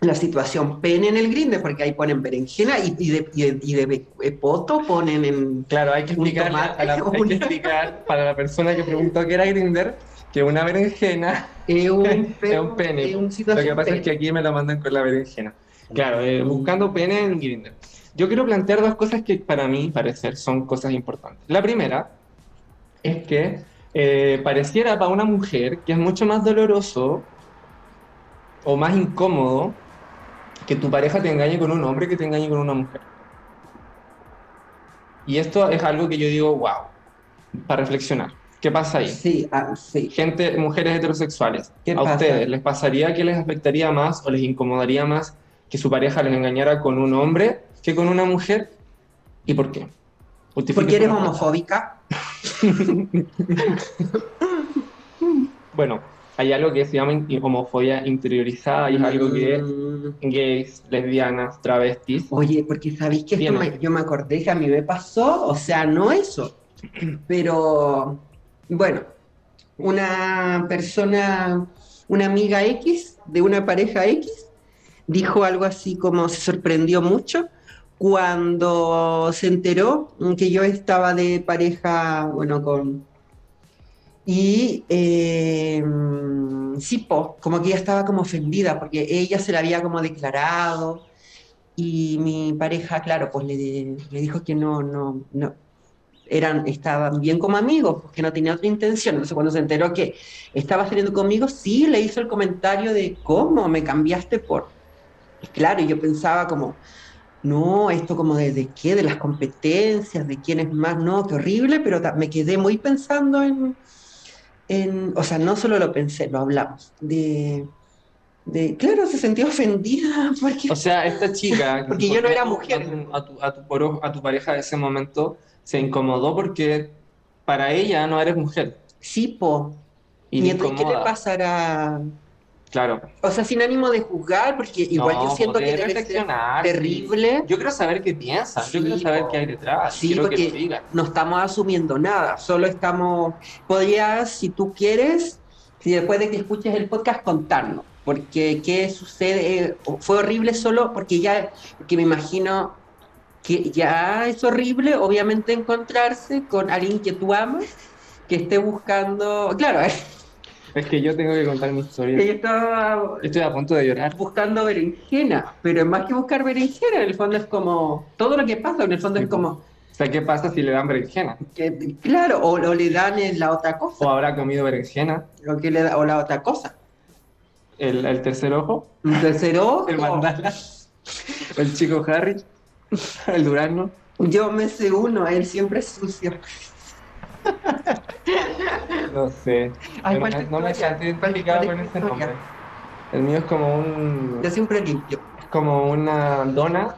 la situación pene en el grinde, porque ahí ponen berenjena y, de, y de, eh, poto ponen en. Claro, hay que explicar, hay que explicar para la persona que preguntó qué era grinder que una berenjena es un, pene. Lo que pasa es que aquí me la mandan con la berenjena. Claro, eh, buscando pene en Grindr. Yo quiero plantear dos cosas que para mí parecer son cosas importantes. La primera es que eh, pareciera para una mujer que es mucho más doloroso o más incómodo que tu pareja te engañe con un hombre que te engañe con una mujer. Y esto es algo que yo digo, wow, para reflexionar. ¿Qué pasa ahí? Sí, ah, sí. Gente, mujeres heterosexuales. ¿A ustedes les pasaría que les afectaría más o les incomodaría más que su pareja les engañara con un hombre que con una mujer? ¿Y por qué? Porque eres homofóbica. bueno, hay algo que se llama homofobia interiorizada y es algo que Mm. gays, lesbianas, travestis. Oye, porque sabéis que esto me- yo me acordé que a mí me pasó, o sea, no eso, pero bueno, una persona, una amiga X de una pareja X, dijo algo así como se sorprendió mucho cuando se enteró que yo estaba de pareja, bueno, con... Y eh, sí, como que ella estaba como ofendida porque ella se la había como declarado y mi pareja, claro, pues le dijo que no, no, no, eran, estaban bien como amigos, pues que no tenía otra intención. Entonces cuando se enteró que estaba saliendo conmigo, sí le hizo el comentario de cómo me cambiaste por... Claro, y yo pensaba como, no, esto como de, de qué, de las competencias, de quién es más, no, qué horrible, pero me quedé muy pensando en, en, o sea, no solo lo pensé, lo hablamos, de, de claro, se sentía ofendida porque... O sea, esta chica. Porque yo no era mujer. A tu, a tu- a tu poro- a tu pareja de ese momento se incomodó porque para ella no eres mujer. Sí, po. Y entonces, ¿qué le pasará? Claro. O sea, sin ánimo de juzgar, porque igual No, yo siento que debe ser terrible. Yo quiero saber qué piensas, yo quiero saber qué hay detrás. Sí, quiero que porque no estamos asumiendo nada, solo estamos, podrías, si tú quieres, si después de que escuches el podcast, contarnos, porque qué sucede, fue horrible solo porque ya, porque me imagino que ya es horrible, obviamente, encontrarse con alguien que tú amas, que esté buscando, claro, Es que yo tengo que contar mi historia. estaba Estoy a punto de llorar. buscando berenjena, pero más que buscar berenjena, en el fondo es como, todo lo que pasa, en el fondo Sí, es como, O sea, ¿qué pasa si le dan berenjena? que, claro, o, o le dan la otra cosa. ¿O habrá comido berenjena? o, que le da- o la otra cosa. ¿El, el tercer ojo? Un tercer ojo. ¿El mandala? ¿El chico Harry? ¿El durazno? Yo me sé uno, él siempre es sucio. No sé. Ay, Pero ¿cuál no, no me ¿Cuál- identificado con ese nombre. El mío es como un... Yo siempre limpio. como una dona,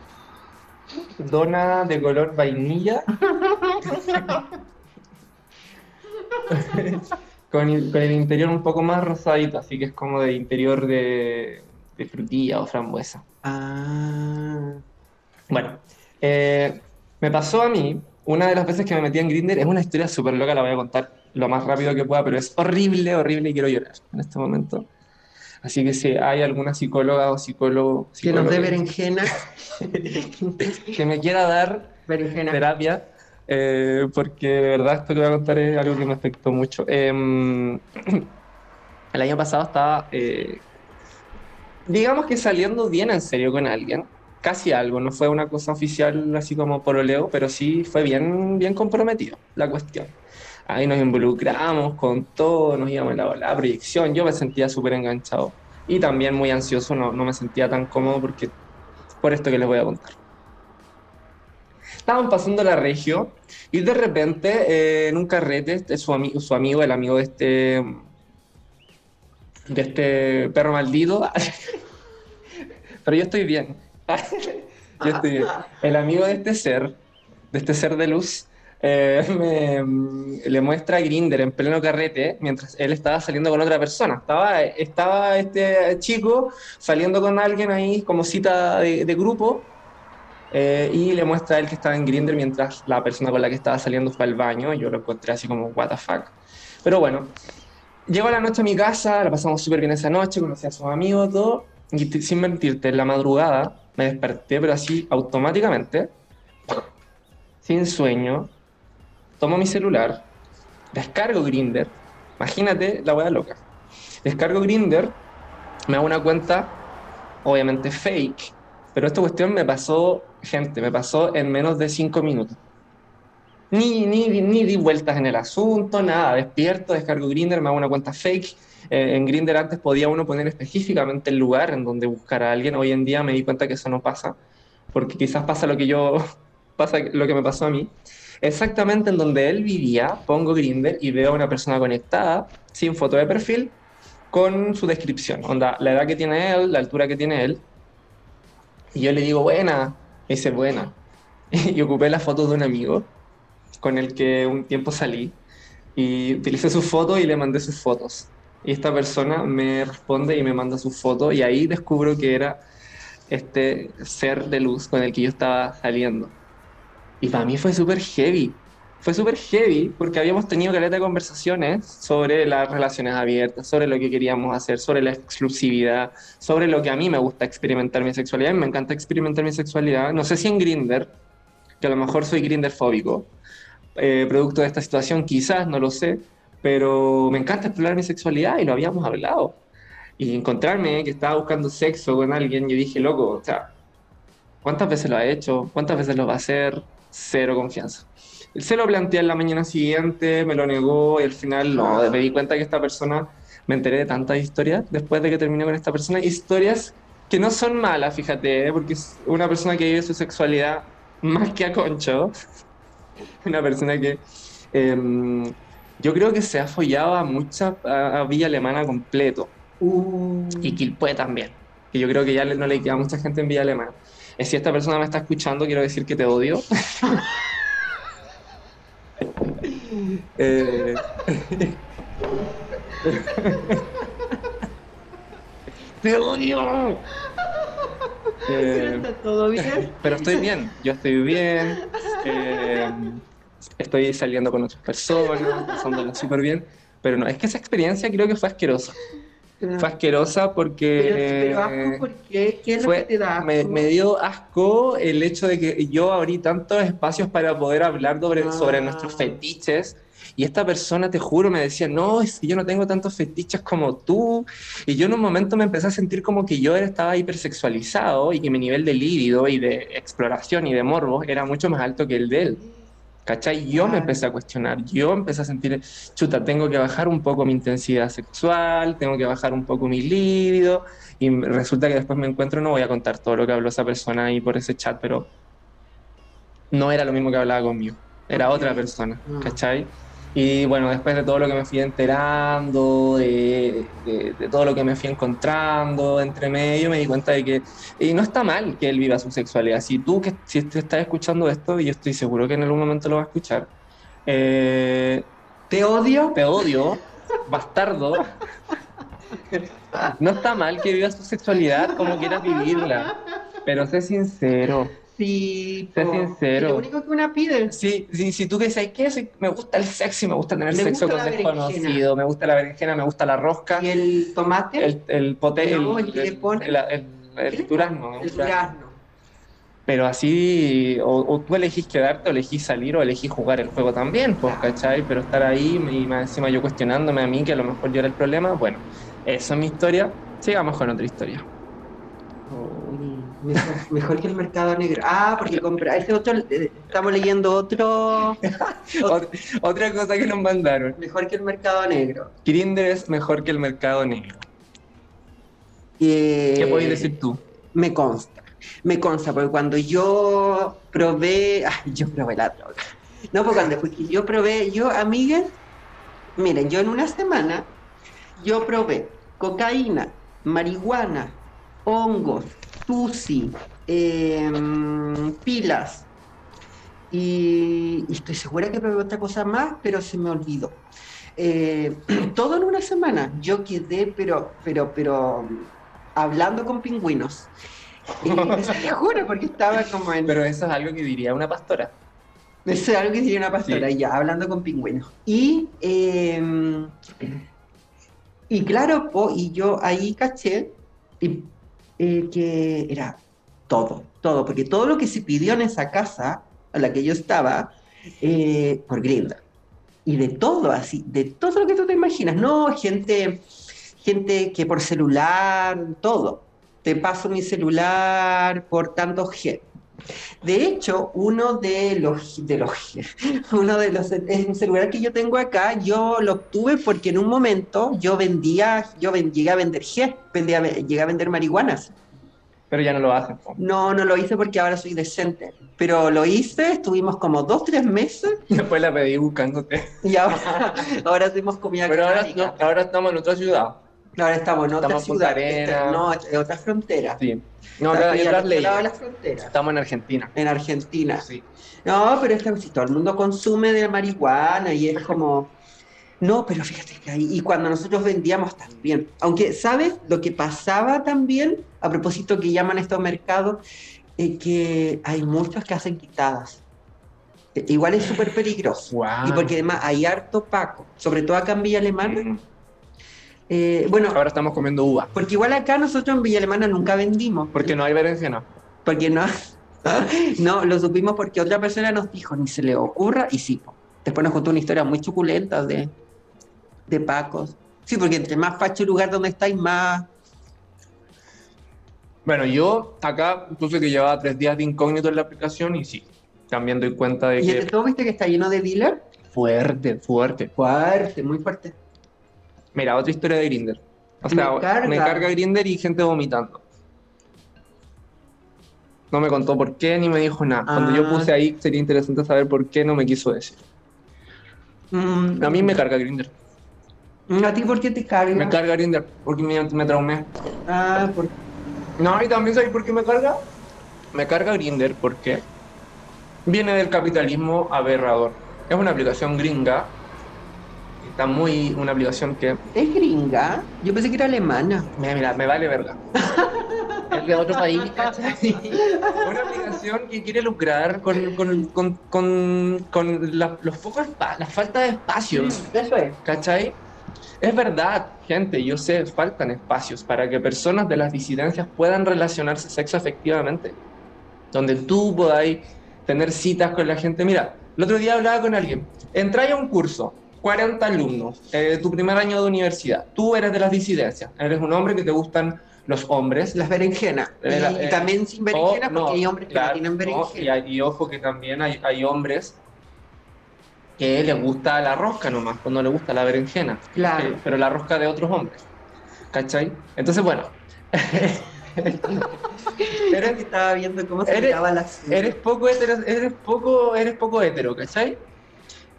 dona de color vainilla, con, el, con el interior un poco más rosadito, así que es como de interior de, de frutilla o frambuesa. Ah. Bueno, eh, me pasó a mí, una de las veces que me metí en Grindr, es una historia súper loca, la voy a contar lo más rápido que pueda, pero es horrible, horrible y quiero llorar en este momento. Así que si hay alguna psicóloga o psicólogo, Que nos dé berenjena. que me quiera dar Berenjena. terapia, eh, porque de verdad esto que voy a contar es algo que me afectó mucho. Em, el año pasado estaba, eh, digamos que saliendo bien en serio con alguien, casi algo, no fue una cosa oficial así como pololeo, pero sí fue bien, bien comprometido la cuestión. Ahí nos involucramos con todo, nos íbamos a la, la proyección, yo me sentía súper enganchado y también muy ansioso, no, no me sentía tan cómodo porque por esto que les voy a contar. Estaban pasando la regio y de repente eh, en un carrete este, su, ami- su amigo, el amigo de este de este perro maldito, pero yo estoy bien. yo estoy. El amigo de este ser, de este ser de luz, eh, me- mm, le muestra a Grinder en pleno carrete mientras él estaba saliendo con otra persona. Estaba, estaba este chico saliendo con alguien ahí como cita de, grupo eh, y le muestra a él que estaba en Grinder mientras la persona con la que estaba saliendo fue al baño. Yo lo encontré así como, what the fuck. Pero bueno, llegó la noche a mi casa, la pasamos súper bien esa noche, conocí a sus amigos, todo. Y sin mentirte, en la madrugada me desperté, pero así automáticamente, sin sueño, tomo mi celular, descargo Grinder. Imagínate la wea loca. Descargo Grinder, me hago una cuenta, obviamente fake, pero esta cuestión me pasó, gente, me pasó en menos de cinco minutos. Ni, ni, ni di vueltas en el asunto, nada, despierto, descargo Grinder, me hago una cuenta fake. Eh, en Grinder antes podía uno poner específicamente el lugar en donde buscar a alguien. Hoy en día me di cuenta que eso no pasa, porque quizás pasa lo que yo, pasa lo que me pasó a mí. Exactamente en donde él vivía, pongo Grinder y veo a una persona conectada, sin foto de perfil, con su descripción. Onda, la edad que tiene él, la altura que tiene él. Y yo le digo, buena. Me dice, buena. Y ocupé la foto de un amigo con el que un tiempo salí. Y utilicé su foto y le mandé sus fotos. Y esta persona me responde y me manda su foto y ahí descubro que era este ser de luz con el que yo estaba saliendo. Y para mí fue súper heavy. Fue súper heavy porque habíamos tenido caleta de conversaciones sobre las relaciones abiertas, sobre lo que queríamos hacer, sobre la exclusividad, sobre lo que a mí me gusta experimentar mi sexualidad. me encanta experimentar mi sexualidad. No sé si en Grinder, que a lo mejor soy Grinder fóbico, eh, producto de esta situación, quizás, no lo sé, pero me encanta explorar mi sexualidad y lo habíamos hablado. Y encontrarme que estaba buscando sexo con alguien, yo dije, loco, o sea, ¿cuántas veces lo ha hecho? ¿Cuántas veces lo va a hacer? Cero confianza. Se lo planteé en la mañana siguiente, me lo negó y al final no, me di cuenta que esta persona, me enteré de tantas historias después de que terminé con esta persona, historias que no son malas, fíjate, ¿eh? porque es una persona que vive su sexualidad más que a concho, una persona que em, yo creo que se ha follado a mucha a, Villa Alemana completo. Uh. Y Quilpue también. Que yo creo que ya no le queda mucha gente en Villa Alemana. Es si esta persona me está escuchando, quiero decir que te odio. Eh, ¡Te odio! Eh, ¿Está todo bien? Pero estoy bien, yo estoy bien. Eh, estoy saliendo con otras personas, pasándolo súper bien. Pero no, es que esa experiencia creo que fue asquerosa. Fue asquerosa porque. Pero, asco, ¿por qué? ¿Qué es lo que te da Me, me, dio asco el hecho de que yo abrí tantos espacios para poder hablar sobre, sobre nuestros ah. fetiches. Y esta persona, te juro, me decía, no, es que yo no tengo tantos fetiches como tú. Y yo en un momento me empecé a sentir como que yo estaba hipersexualizado y que mi nivel de líbido y de exploración y de morbo era mucho más alto que el de él. ¿Cachai? Yo me empecé a cuestionar, yo empecé a sentir, chuta, tengo que bajar un poco mi intensidad sexual, tengo que bajar un poco mi líbido, y resulta que después me encuentro, no voy a contar todo lo que habló esa persona ahí por ese chat, pero no era lo mismo que hablaba conmigo, era otra persona, ah. ¿cachai? Y bueno, después de todo lo que me fui enterando, de, todo lo que me fui encontrando entre medio, me di cuenta de que y no está mal que él viva su sexualidad. Si tú que si te estás escuchando esto, y yo estoy seguro que en algún momento lo vas a escuchar, eh, te odio. Te odio, bastardo. No está mal que vivas tu sexualidad como quieras vivirla, pero sé sincero. Sí, sé sincero. Lo único que una pide. Sí, sí, si tú que sabes qué, me gusta el sexo y me gusta tener sexo con desconocido, me gusta la berenjena, me gusta la rosca. ¿Y el tomate? El, el pote, no, el, el, el, durazno. El durazno. Pero así, o, tú elegís quedarte, o elegís salir, o elegís jugar el juego también, pues, ¿cachai? Pero estar ahí y más encima yo cuestionándome a mí que a lo mejor yo era el problema, bueno, eso es mi historia. Sigamos con otra historia. Mejor, que el mercado negro. Ah, porque compra. Ese otro, eh, estamos leyendo otro, Otra cosa que nos mandaron. Mejor que el mercado negro. Grinder es mejor que el mercado negro. Eh, ¿Qué puedes decir tú? Me consta. Me consta, porque cuando yo probé. Yo probé la droga. No, porque cuando porque yo probé, yo, amigas, miren, yo en una semana, yo probé cocaína, marihuana, hongos, tusi, em, pilas. Y, estoy segura que probé otra cosa más, pero se me olvidó. Eh, todo en una semana. Yo quedé, pero, pero, pero, hablando con pingüinos. Y te juro, porque estaba como en. Pero eso es algo que diría una pastora. Eso es algo que diría una pastora, ya, hablando con pingüinos. Y. Em, y claro, y yo ahí caché, y eh, que era todo, todo, porque todo lo que se pidió en esa casa a la que yo estaba, eh, por Grinda. Y de todo, así, de todo lo que tú te imaginas, ¿no? Gente, gente que por celular, todo. Te paso mi celular por tantos. De hecho, uno de los, de los, uno de los, el celular que yo tengo acá, yo lo obtuve porque en un momento yo vendía, yo llegué a vender G, vendía, llegué a vender marihuanas. Pero ya no lo haces. No, no lo hice porque ahora soy decente. Pero lo hice, estuvimos como dos, tres meses. Después la pedí buscándote. Y ahora, ahora hacemos comida Pero ahora, ahora estamos en otra ciudad. Ahora estamos en otra ciudad. no, en otra frontera. Sí. No, ahora hay otras leyes. De la frontera. Estamos en Argentina. En Argentina. Sí. No, pero es que si todo el mundo consume de marihuana y es como... No, pero fíjate que ahí, y cuando nosotros vendíamos también, aunque, ¿sabes? Lo que pasaba también, a propósito que llaman estos mercados, es que hay muchos que hacen quitadas. Igual es súper peligroso. Y porque además hay harto paco, sobre todo acá en Villa Alemana. Mm. Eh, bueno, Ahora estamos comiendo uva. porque igual acá nosotros en Villa Alemana nunca vendimos. Porque no hay berenjena. Porque no, no, lo supimos porque otra persona nos dijo, ni se le ocurra, y sí. Después nos contó una historia muy suculenta de, de Pacos. Sí, porque entre más facho el lugar donde estáis, más... Bueno, yo acá puse que llevaba tres días de incógnito en la aplicación y sí, también doy cuenta de ¿Y que entre todo viste que está lleno de dealer? fuerte, fuerte. Fuerte, muy fuerte. Mira, otra historia de Grinder. O Me sea, carga. me carga Grinder y gente vomitando. No me contó por qué ni me dijo nada. Cuando yo Ah. puse ahí, sería interesante saber por qué no me quiso decir. Mm, A mí me carga Grinder. ¿A ti por qué te carga? Me carga Grinder porque me, me traumé. Ah, por... No, y también sabes por qué me carga. Me carga Grinder porque viene del capitalismo aberrador. Es una aplicación gringa. Está muy. Una aplicación que. ¿Es gringa? Yo pensé que era alemana. Mira, mira, me vale verga. es de otro país, ¿cachai? Una aplicación que quiere lucrar con, con, con, con, con la, los pocos la falta de espacios. Eso es. ¿Cachai? Es verdad, gente, yo sé, faltan espacios para que personas de las disidencias puedan relacionarse sexo efectivamente. Donde tú podáis tener citas con la gente. Mira, el otro día hablaba con alguien. Entráis a un curso, 40 alumnos, eh, tu primer año de universidad. Tú eres de las disidencias. Eres un hombre que te gustan los hombres. Las berenjenas. Y, Eh, la- y eh, también sin O- berenjenas, no, porque hay hombres que claro, no tienen no, y, y ojo que también hay, hay hombres que les gusta la rosca nomás, cuando les gusta la berenjena. Claro. Eh, pero la rosca de otros hombres. ¿Cachai? Entonces, bueno. Era que estaba viendo cómo se Eres- la eres poco hetero, eres poco, eres poco hetero, ¿cachai?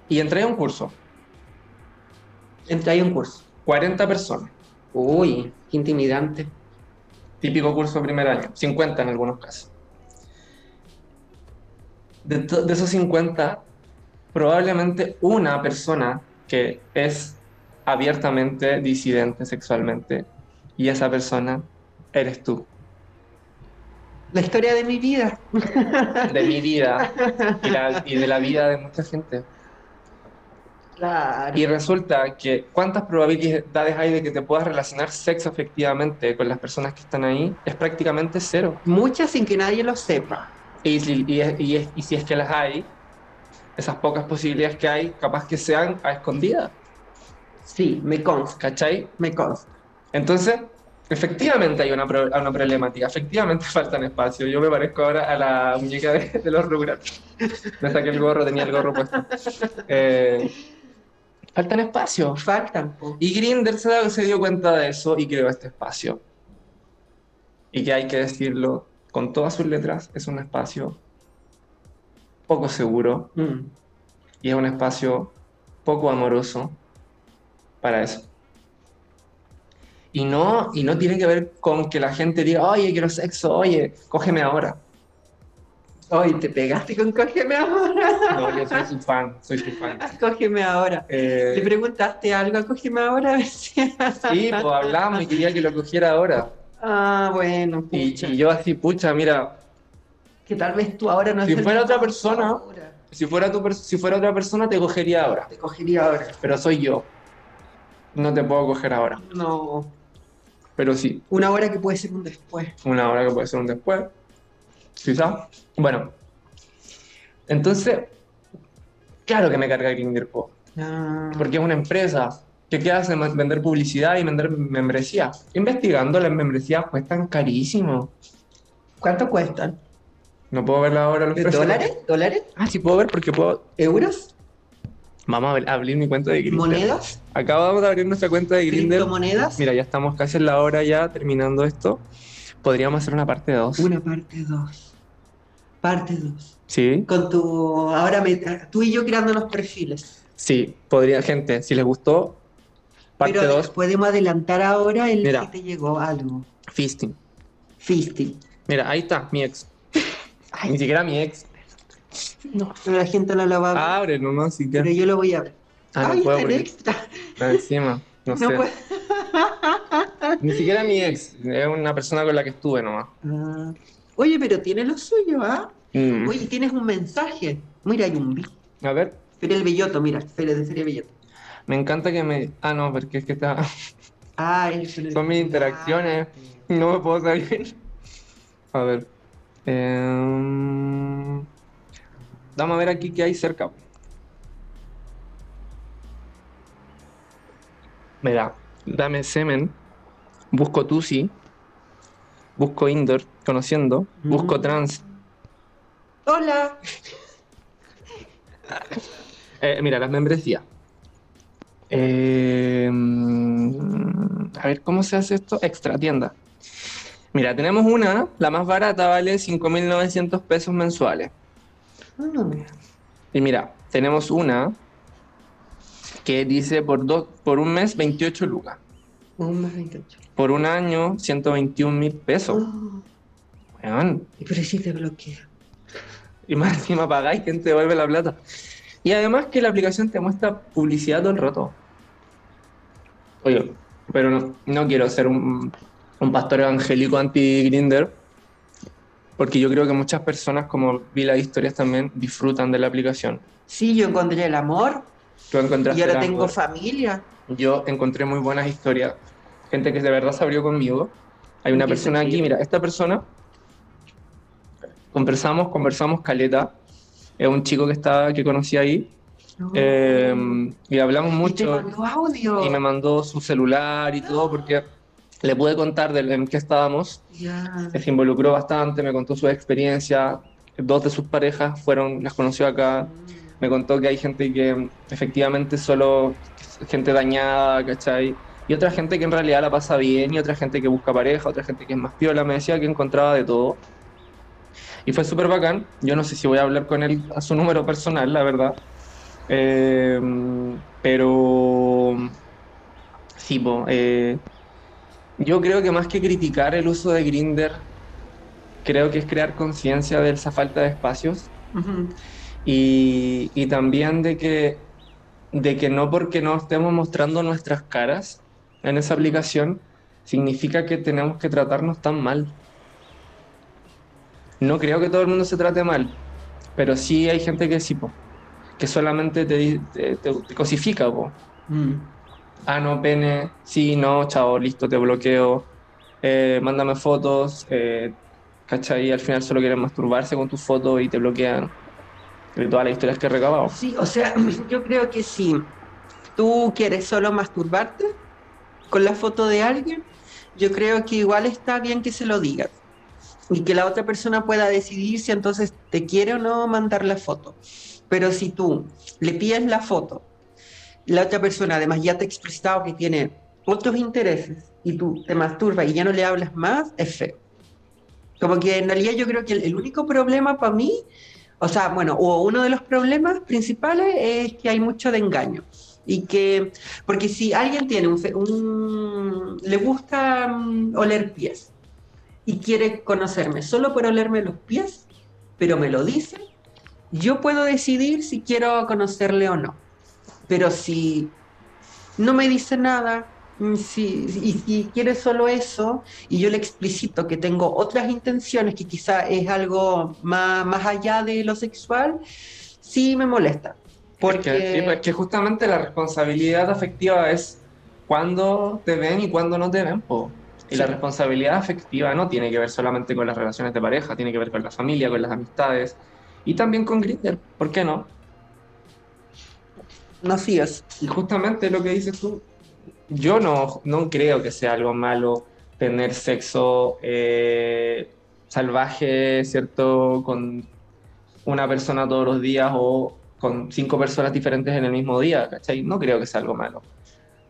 Y entré a un curso, Entré ahí un curso. 40 personas, Uy, qué intimidante. típico curso primer año, 50 en algunos casos. De, de esos 50, probablemente una persona que es abiertamente disidente sexualmente, y esa persona eres tú, La historia de mi vida. de mi vida y, la- y de la vida de mucha gente. Claro. Y resulta que cuántas probabilidades hay de que te puedas relacionar sexo efectivamente con las personas que están ahí es prácticamente cero. Muchas sin que nadie lo sepa. Y si, y es- y es- y si es que las hay, esas pocas posibilidades que hay, capaz que sean a escondidas, Sí, me consta, ¿cachai? me consta. Entonces, efectivamente hay una, pro- una problemática, efectivamente faltan espacios. Yo me parezco ahora a la muñeca de, de los Rugrats. Me saqué el gorro, tenía el gorro puesto. Eh, faltan espacios. Faltan, po. Y Grinder se, dio cuenta de eso y creó este espacio. Y que hay que decirlo con todas sus letras, es un espacio poco seguro Mm. y es un espacio poco amoroso para eso. Y no, y no tiene que ver con que la gente diga, oye, quiero sexo, oye, cógeme ahora. Hoy te pegaste con cógeme ahora. No, yo soy su fan, soy su fan. Cógeme ahora. Eh, ¿Le preguntaste algo a cógeme ahora? A ver si- sí, pues hablamos y quería que lo cogiera ahora. Ah, bueno. Y, y yo así, pucha, mira, Que tal vez tú ahora no Si fuera otra persona, ahora. Si fuera, tu, si fuera otra persona, te cogería ahora. Te cogería ahora. Pero soy yo. No te puedo coger ahora. No. Pero sí, Una hora que puede ser un después. una hora que puede ser un después. Quizá. Bueno. Entonces, claro que me carga Grindr, po, Ah. porque es una empresa que ¿qué hace? Vender publicidad y vender membresía. Investigando, las membresías cuestan carísimo. ¿Cuánto cuestan? No puedo verla ahora. los. ¿Dólares? ¿Dólares? Ah, sí puedo ver porque puedo... ¿Euros? Vamos a abrir mi cuenta de Grindr. ¿Monedas? Acabamos de abrir nuestra cuenta de Grindr. ¿Criptomonedas? Mira, ya estamos casi en la hora ya terminando esto. Podríamos hacer una parte 2. Una parte 2. Parte 2. Sí, Con tu. Ahora me- tú y yo creando los perfiles. sí, podría, gente, si les gustó, parte Pero 2, podemos adelantar ahora el Mira. que te llegó algo. fisting. Fisting. Mira, ahí está, mi ex. Ay, Ni siquiera mi ex. no, pero la gente no lo va a ver. Abre nomás, si pero yo lo voy a ver. Ah, Ay, no puedo extra. está encima. No, No sé. puede- Ni siquiera mi ex, es una persona con la que estuve nomás. Ah. Oye, pero tiene lo suyo, ¿ah? Mm. Oye, tienes un mensaje. Mira, hay un A ver, Feria del Belloto, mira, Feria de Feria Belloto. me encanta que me. Ah, no, porque es que está. Ah, es el- Son mis interacciones. No me puedo salir. A ver. Vamos a ver aquí qué hay cerca. Mira, dame semen. Busco Tusi. Busco Indoor, conociendo. Busco Mm. trans. Hola. Eh, mira, las membresías. Eh, a ver, ¿cómo se hace esto? Extra tienda. Mira, tenemos una, la más barata vale 5.900 pesos mensuales. Ah, Y mira, tenemos una que dice por, dos, por un mes 28 lucas. un más 28. Por un año 121 mil pesos. Oh, Weón. pero si te bloquea. Y más encima pagáis, ¿quién te devuelve la plata? Y además que la aplicación te muestra publicidad todo el rato. Oye, pero no, no quiero ser un, un pastor evangélico anti-Grinder, porque yo creo que muchas personas, como vi las historias también, disfrutan de la aplicación. Sí, yo encontré el amor Tú encontraste y ahora el tengo amor. familia. Yo encontré muy buenas historias. Gente que de verdad se abrió conmigo. Hay una ¿En qué persona aquí, mira, esta persona. Conversamos, conversamos caleta. Es un chico que estaba, que conocí ahí. No. eh, y hablamos Y te mucho. mandó audio. Y me mandó su celular y todo, porque le pude contar de en qué estábamos. Ya. Se involucró bastante, me contó su experiencia. Dos de sus parejas fueron, las conoció acá. Me contó que hay gente que efectivamente solo gente dañada, ¿cachai? Y otra gente que en realidad la pasa bien, y otra gente que busca pareja, otra gente que es más piola. Me decía que encontraba de todo. Y fue súper bacán. Yo no sé si voy a hablar con él a su número personal, la verdad. Eh, pero sí, po, eh, yo creo que más que criticar el uso de Grinder, creo que es crear conciencia de esa falta de espacios Ujú. y, y también de que, de que no porque no estemos mostrando nuestras caras en esa aplicación, significa que tenemos que tratarnos tan mal. No creo que todo el mundo se trate mal, pero sí hay gente que sí, po, que solamente te, te, te- te cosifica, po. Mm. Ah, no, pene, sí, no, chao, listo, te bloqueo, eh, mándame fotos, eh, ¿cachai? Al final solo quieren masturbarse con tus fotos y te bloquean de todas las historias que he recabado. Sí, o sea, yo creo que si tú quieres solo masturbarte con la foto de alguien, yo creo que igual está bien que se lo digas y que la otra persona pueda decidir si entonces te quiere o no mandar la foto. Pero si tú le pides la foto, la otra persona además ya te ha explicitado que tiene otros intereses y tú te masturbas y ya no le hablas más, es feo. Como que en realidad yo creo que el, el único problema para mí o sea, bueno, o uno de los problemas principales es que hay mucho de engaño. Y que, porque si alguien tiene un, un- le gusta mm, oler pies y quiere conocerme solo por olerme los pies, pero me lo dice, yo puedo decidir si quiero conocerle o no. Pero si no me dice nada, mm, si, y si quiere solo eso, y yo le explicito que tengo otras intenciones, que quizá es algo más, más allá de lo sexual, sí me molesta. Porque Es que, sí, pues, es que justamente la responsabilidad afectiva es cuándo te ven y cuándo no te ven, po. Y la responsabilidad afectiva no tiene que ver solamente con las relaciones de pareja, tiene que ver con la familia, con las amistades y también con Grindr, ¿por qué no? no sí es. Y justamente lo que dices tú, yo no, no creo que sea algo malo tener sexo eh, salvaje, ¿cierto? Con una persona todos los días o con cinco personas diferentes en el mismo día, ¿cachai? No creo que sea algo malo.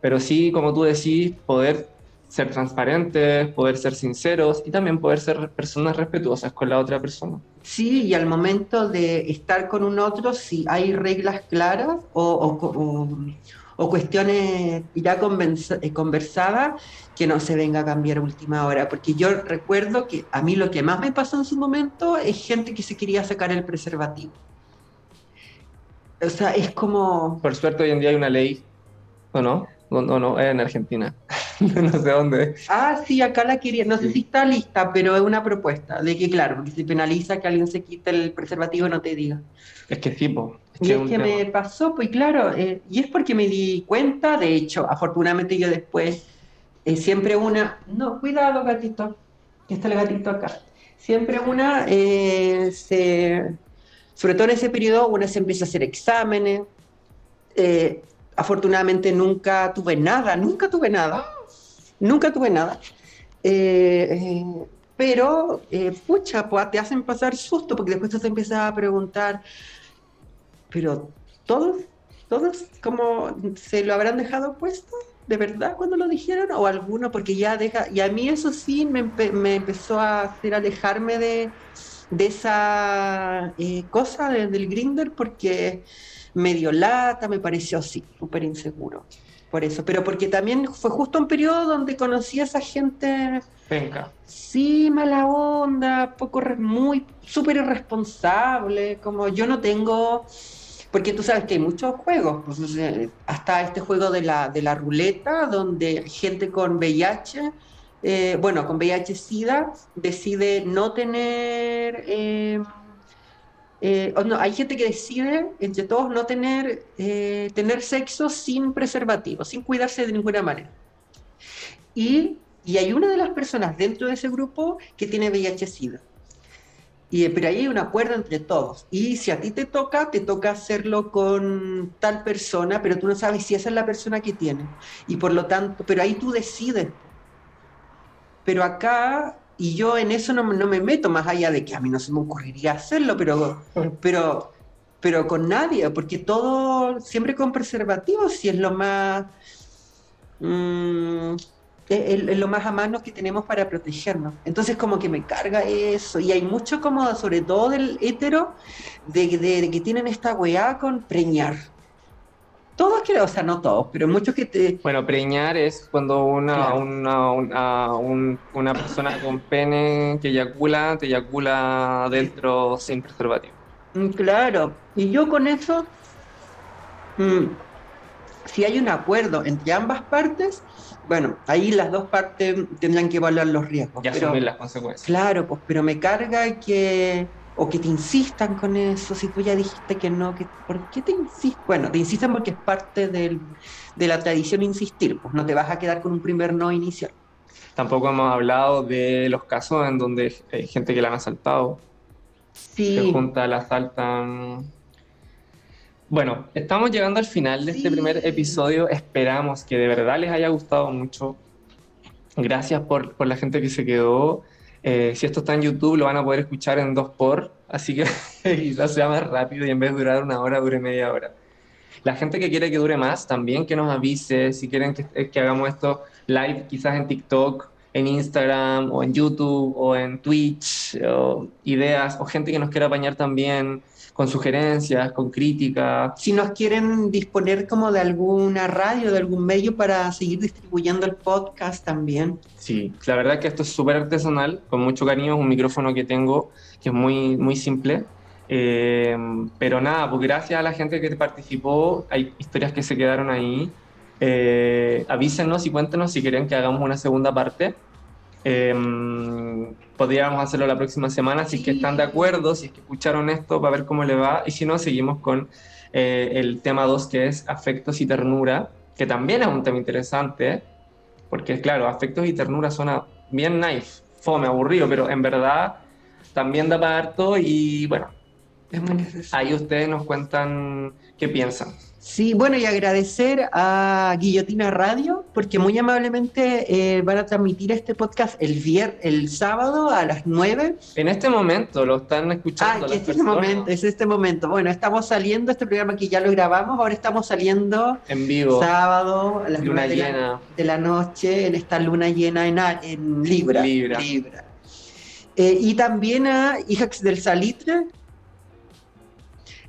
Pero sí, como tú decís, poder ser transparentes, poder ser sinceros y también poder ser personas respetuosas con la otra persona. Sí, y al momento de estar con un otro, si hay reglas claras o, o- o- o cuestiones ya eh, conversadas, que no se venga a cambiar a última hora. Porque yo recuerdo que a mí lo que más me pasó en su momento es gente que se quería sacar el preservativo. O sea, es como... Por suerte hoy en día hay una ley, ¿o no? No, no, no, en Argentina. no sé dónde. Ah, sí, acá la quería, no sé si está lista, pero es una propuesta de que, claro, porque se penaliza que alguien se quite el preservativo no te diga. Es que sí, po. y es que me pasó, pues claro, eh, y es porque me di cuenta, de hecho, afortunadamente yo después, eh, siempre una, no, cuidado gatito, que está el gatito acá, siempre una, eh, se, sobre todo en ese periodo, una se empieza a hacer exámenes, afortunadamente nunca tuve nada, nunca tuve nada, nunca tuve nada. pero, pucha, pues te hacen pasar susto porque después te empiezas a preguntar, pero todos, todos como se lo habrán dejado puesto, de verdad, cuando lo dijeron, o alguno, porque ya deja, y a mí eso sí me, me empezó a hacer alejarme de, de esa eh, cosa del grinder, porque me dio lata, me pareció así, súper inseguro. Por eso, pero porque también fue justo un periodo donde conocí a esa gente. Venga. Sí, mala onda, poco, muy, súper irresponsable. Como yo no tengo porque tú sabes que hay muchos juegos, pues, hasta este juego de la, de la ruleta, donde gente con VIH, eh, bueno, con VIH-Sida, decide no tener... Eh, eh, no, hay gente que decide, entre todos, no tener, tener sexo sin preservativo, sin cuidarse de ninguna manera. Y, y hay una de las personas dentro de ese grupo que tiene VIH-Sida. Y, pero ahí hay un acuerdo entre todos. Y si a ti te toca, te toca hacerlo con tal persona, pero tú no sabes si esa es la persona que tiene. Y por lo tanto, pero ahí tú decides. Pero acá, y yo en eso no, no me meto más allá de que a mí no se me ocurriría hacerlo, pero, pero, pero con nadie, porque todo siempre con preservativos, si es lo más... Mmm, es, lo más a mano que tenemos para protegernos. Entonces como que me carga eso. Y hay mucho como, sobre todo del hétero, de, que tienen esta weá con preñar. Todos que, o sea, no todos, pero muchos que te... Bueno, preñar es cuando una, una, una, una, persona con pene que eyacula, te eyacula dentro sin preservativo. Mm, claro, y yo con eso, mm, si hay un acuerdo entre ambas partes, bueno, ahí las dos partes tendrán que evaluar los riesgos. Y asumir las consecuencias. Claro, pues, pero me carga que, o que te insistan con eso, si tú ya dijiste que no, que, ¿por qué te insisten? Bueno, te insistan porque es parte del, de la tradición insistir, pues no te vas a quedar con un primer no inicial. Tampoco hemos hablado de los casos en donde hay gente que la han asaltado. Sí. Se junta, la asaltan bueno, estamos llegando al final de este primer episodio. Esperamos que de verdad les haya gustado mucho. Gracias por, por la gente que se quedó. Eh, si esto está en YouTube, lo van a poder escuchar en dos por, así que quizás sea más rápido y en vez de durar una hora, dure media hora. La gente que quiere que dure más, también que nos avise. Si quieren que, eh, que hagamos esto live, quizás en TikTok, en Instagram, o en YouTube, o en Twitch, o ideas, o gente que nos quiera apañar también con sugerencias, con críticas. Si nos quieren disponer como de alguna radio, de algún medio para seguir distribuyendo el podcast también. Sí, la verdad que esto es súper artesanal, con mucho cariño, es un micrófono que tengo que es muy, muy simple. Eh, pero nada, pues gracias a la gente que participó, hay historias que se quedaron ahí. Eh, avísenos y cuéntenos si quieren que hagamos una segunda parte. Eh, podríamos hacerlo la próxima semana si es que están de acuerdo, si es que escucharon esto, para ver cómo le va. Y si no, seguimos con eh, el tema 2, que es afectos y ternura, que también es un tema interesante, porque claro, afectos y ternura suena bien nice, fome, aburrido, pero en verdad también da para harto y bueno, ahí ustedes nos cuentan qué piensan. Sí, bueno, y agradecer a Guillotina Radio, porque muy amablemente eh, van a transmitir este podcast el vier el sábado a las 9. En este momento lo están escuchando. Ah, es este momento, es este momento. Bueno, estamos saliendo, este programa que ya lo grabamos, ahora estamos saliendo en vivo. Sábado a las luna 9 llena. De, la, noche, en esta luna llena en, en Libra. Libra. Eh, y también a Hijas del Salitre,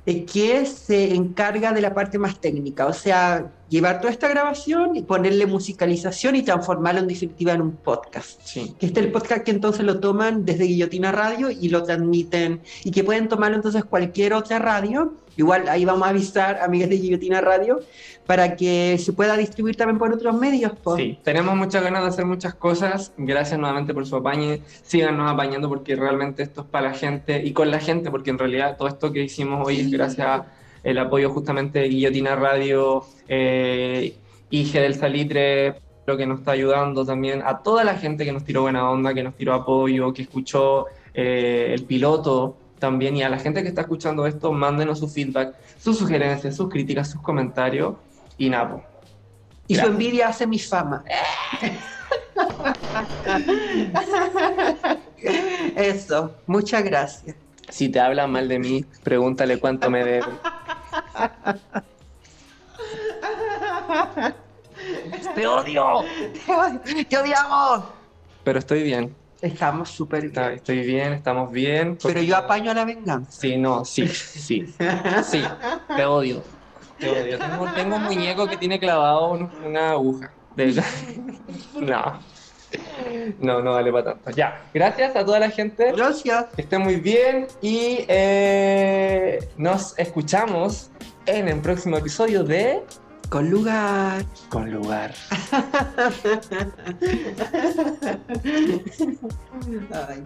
eh, que se encarga de la parte más técnica. O sea, llevar toda esta grabación y ponerle musicalización y transformarlo en definitiva en un podcast. Sí. Que este es el podcast que entonces lo toman desde Guillotina Radio y lo transmiten y que pueden tomarlo entonces cualquier otra radio. Igual ahí vamos a avisar, amigas de Guillotina Radio, para que se pueda distribuir también por otros medios. Sí, tenemos muchas ganas de hacer muchas cosas. Gracias nuevamente por su apañe. Síganos apañando porque realmente esto es para la gente y con la gente, porque en realidad todo esto que hicimos hoy es gracias al apoyo justamente de Guillotina Radio, eh, Ige del Salitre, lo que nos está ayudando también, a toda la gente que nos tiró buena onda, que nos tiró apoyo, que escuchó eh, el piloto también, y a la gente que está escuchando esto, mándenos su feedback, sus sugerencias, sus críticas, sus comentarios, y Napo. Y su envidia hace mi fama. Eso, muchas gracias. Si te hablan mal de mí, pregúntale cuánto me debe. ¡Te odio! ¡Te odiamos! Pero estoy bien, Estamos súper está- bien. estoy bien, estamos bien. Pero yo apaño a la venganza. Sí, no, sí, sí, sí, te odio. Te odio. Tengo, tengo un muñeco que tiene clavado un- una aguja. De- No. No, no vale para tanto. Ya, gracias a toda la gente. Gracias. Que estén muy bien y eh, nos escuchamos en el próximo episodio de Con lugar. Con Lugar. Ay.